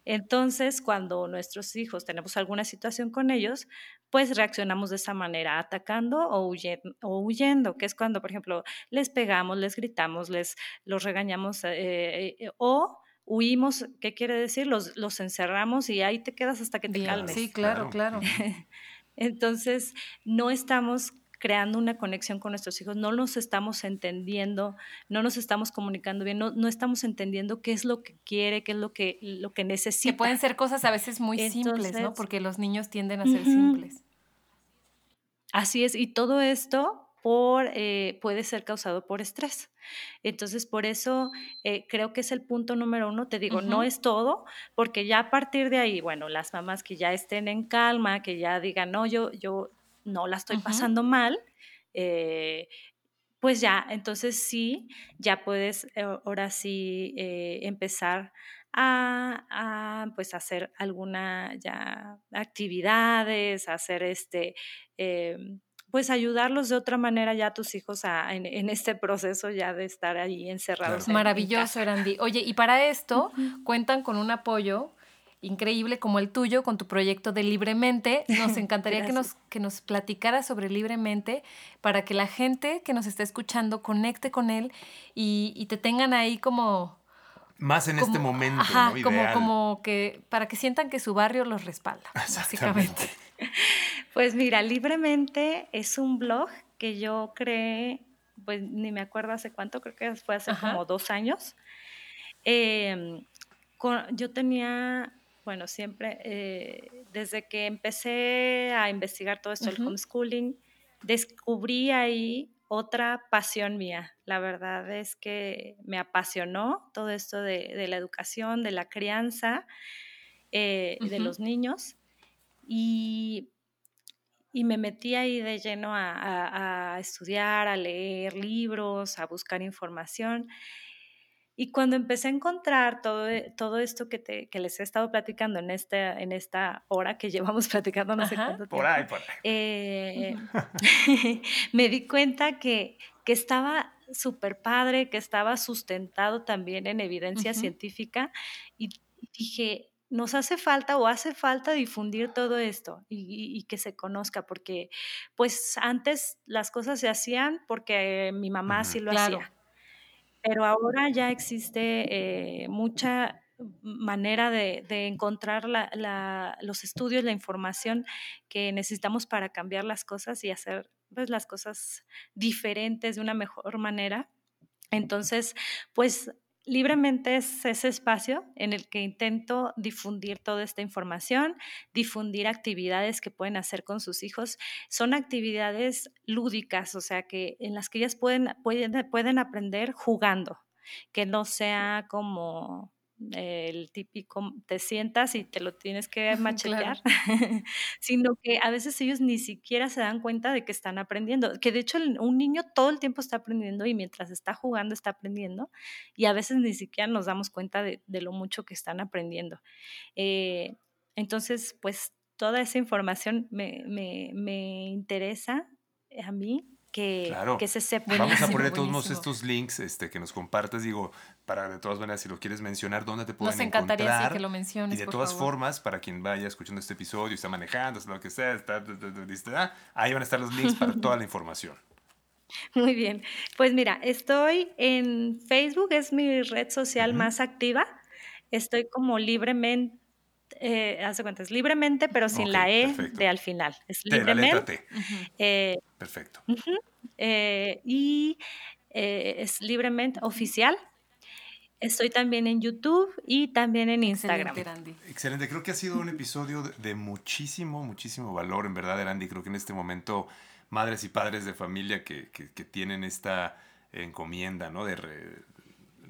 Entonces, cuando nuestros hijos tenemos alguna situación con ellos, pues reaccionamos de esa manera, atacando o huyendo, o huyendo que es cuando, por ejemplo, les pegamos, les gritamos, les los regañamos eh, eh, o huimos, ¿qué quiere decir? Los, los encerramos y ahí te quedas hasta que te calmes. Sí, claro, claro. Entonces, no estamos creando una conexión con nuestros hijos, no nos estamos entendiendo, no nos estamos comunicando bien, no, no estamos entendiendo qué es lo que quiere, qué es lo que, lo que necesita. Que pueden ser cosas a veces muy simples, ¿no? Porque los niños tienden a ser simples. Así es, y todo esto por, eh, puede ser causado por estrés. Entonces, por eso eh, creo que es el punto número uno. Te digo, no es todo, porque ya a partir de ahí, bueno, las mamás que ya estén en calma, que ya digan, no, yo, yo no la estoy pasando mal, eh, pues ya, entonces sí, ya puedes ahora sí empezar a, a, pues hacer alguna ya actividades, hacer este em, pues ayudarlos de otra manera ya a tus hijos en, este proceso ya de estar ahí encerrados. Maravilloso, Randy. Oye, y para esto cuentan con un apoyo increíble como el tuyo con tu proyecto de Libremente. Nos encantaría que nos, que nos platicara sobre Libremente para que la gente que nos está escuchando conecte con él y, te tengan ahí como... Más en este momento. Ajá, como, como que para que sientan que su barrio los respalda, básicamente. Pues mira, libremente es un blog que yo creé, pues ni me acuerdo hace cuánto, creo que fue hace como dos años. Em, yo tenía, bueno, siempre, eh, desde que empecé a investigar todo esto del homeschooling, descubrí ahí otra pasión mía. La verdad es que me apasionó todo esto de, la educación, de la crianza eh, de los niños y, me metí ahí de lleno a, estudiar, a leer libros, a buscar información. Y cuando empecé a encontrar todo, e, todo esto que, te, que les he estado platicando en, este, en esta hora que llevamos platicando, no sé cuánto tiempo. Por ahí, por ahí. Eh, me di cuenta que, que estaba súper padre, que estaba sustentado también en evidencia científica y dije, nos hace falta o hace falta difundir todo esto y, que se conozca, porque pues antes las cosas se hacían porque mi mamá sí lo hacía pero ahora ya existe eh, mucha manera de, encontrar los estudios, la información que necesitamos para cambiar las cosas y hacer pues, las cosas diferentes de una mejor manera. Entonces, pues Libremente es ese espacio en el que intento difundir toda esta información, difundir actividades que pueden hacer con sus hijos. Son actividades lúdicas, o sea, que en las que ellas pueden, pueden, pueden aprender jugando, que no sea como el típico te sientas y te lo tienes que machetear, sino que a veces ellos ni siquiera se dan cuenta de que están aprendiendo, que de hecho un niño todo el tiempo está aprendiendo y mientras está jugando está aprendiendo y a veces ni siquiera nos damos cuenta de, lo mucho que están aprendiendo. Eh, entonces, pues toda esa información me, me interesa a mí que, que se sepa. Vamos a poner todos estos links este, que nos compartas, digo, para de todas maneras, si lo quieres mencionar, ¿dónde te pueden encontrar? Nos encantaría que lo menciones, Y de todas formas, para quien vaya escuchando este episodio, está manejando, lo que sea, está, ahí van a estar los links para toda la información. Muy bien. Pues mira, estoy en Facebook, es mi red social más activa. Estoy como libremente eh, hace cuentas, libremente, pero sin la E de al final. Es libremente. Eh, perfecto. Eh, y eh, es libremente oficial. Estoy también en YouTube y también en Instagram. Excelente, creo que ha sido un episodio de, muchísimo, muchísimo valor, en verdad, Andy. Creo que en este momento madres y padres de familia que, que, tienen esta encomienda, ¿no? De,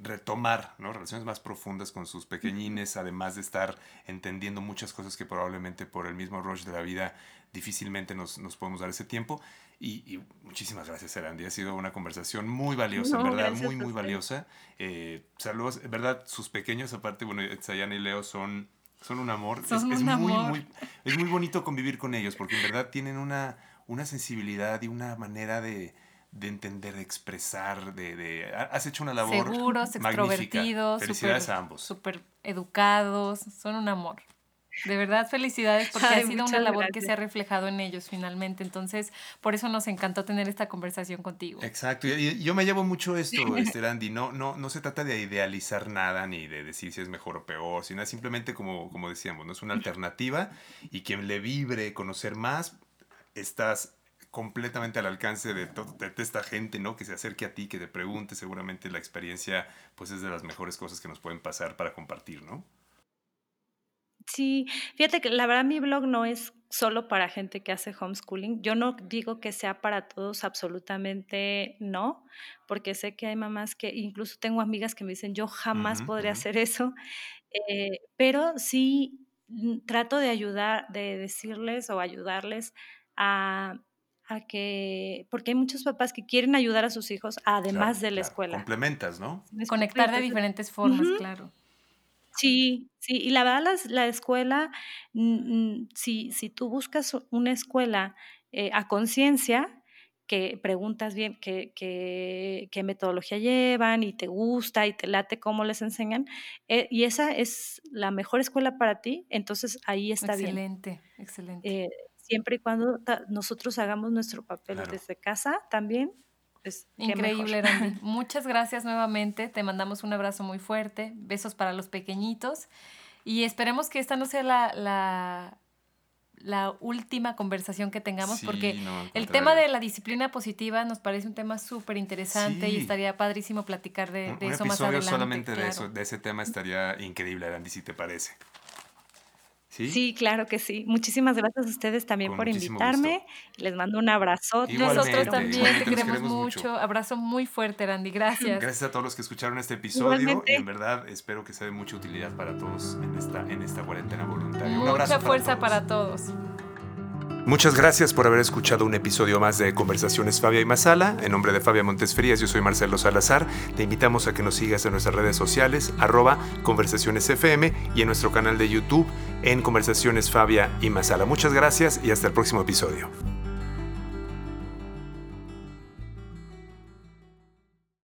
retomar ¿no? relaciones más profundas con sus pequeñines, además de estar entendiendo muchas cosas que probablemente por el mismo rush de la vida difícilmente nos, nos podemos dar ese tiempo. Y, muchísimas gracias, Erandi. Ha sido una conversación muy valiosa, en verdad, muy, muy valiosa. Eh, saludos, verdad, sus pequeños, aparte, bueno, Sayana y Leo son, son un amor. es, Muy, muy, es muy bonito convivir con ellos, porque en verdad tienen una, una sensibilidad y una manera de, de entender, de expresar, de, de, has hecho una labor seguros, extrovertidos, felicidades a ambos, súper educados, son un amor. De verdad, felicidades porque ha sido una labor que se ha reflejado en ellos finalmente. Entonces, por eso nos encantó tener esta conversación contigo. Exacto. Y yo me llevo mucho esto, este Andy. No, no, no se trata de idealizar nada ni de decir si es mejor o peor, sino simplemente como, como decíamos, ¿no? es una alternativa y quien le vibre conocer más, estás completamente al alcance de, de, esta gente, ¿no? Que se acerque a ti, que te pregunte, seguramente la experiencia pues es de las mejores cosas que nos pueden pasar para compartir, ¿no? Sí, fíjate que la verdad mi blog no es solo para gente que hace homeschooling. Yo no digo que sea para todos, absolutamente no, porque sé que hay mamás que, incluso tengo amigas que me dicen, yo jamás podría hacer eso, eh, pero sí mm, trato de ayudar, de decirles o ayudarles a a que, porque hay muchos papás que quieren ayudar a sus hijos además de la escuela. Complementas, ¿no? Conectar de diferentes formas, claro. Sí, sí, y la verdad la, escuela, si, si tú buscas una escuela eh, a conciencia, que preguntas bien qué, qué, metodología llevan y te gusta y te late cómo les enseñan, eh, y esa es la mejor escuela para ti, entonces ahí está bien. Excelente, excelente. Eh, siempre y cuando nosotros hagamos nuestro papel desde casa también. Es Increíble, Randy. Muchas gracias nuevamente. Te mandamos un abrazo muy fuerte. Besos para los pequeñitos. Y esperemos que esta no sea la, la última conversación que tengamos, Sí, porque no, el tema de la disciplina positiva nos parece un tema súper interesante y estaría padrísimo platicar de, Un, de un eso más episodio adelante. solamente de claro. eso, de ese tema estaría increíble, Arandi, si te parece. ¿Sí? Sí, claro que sí. Muchísimas gracias a ustedes también Con por invitarme. Les mando un abrazote. Igualmente, Nosotros también igualmente, te queremos queremos mucho. mucho. Abrazo muy fuerte, Randy. Gracias. Gracias a todos los que escucharon este episodio Igualmente. y en verdad espero que sea de mucha utilidad para todos en esta, en esta cuarentena voluntaria. Un Mucha abrazo fuerza todos. para todos. Muchas gracias por haber escuchado un episodio más de Conversaciones Fabia y Masala. En nombre de Fabia Montes Frías, yo soy Marcelo Salazar. Te invitamos a que nos sigas en nuestras redes sociales, arroba Conversaciones FM y en nuestro canal de YouTube en Conversaciones Fabia y Masala. Muchas gracias y hasta el próximo episodio.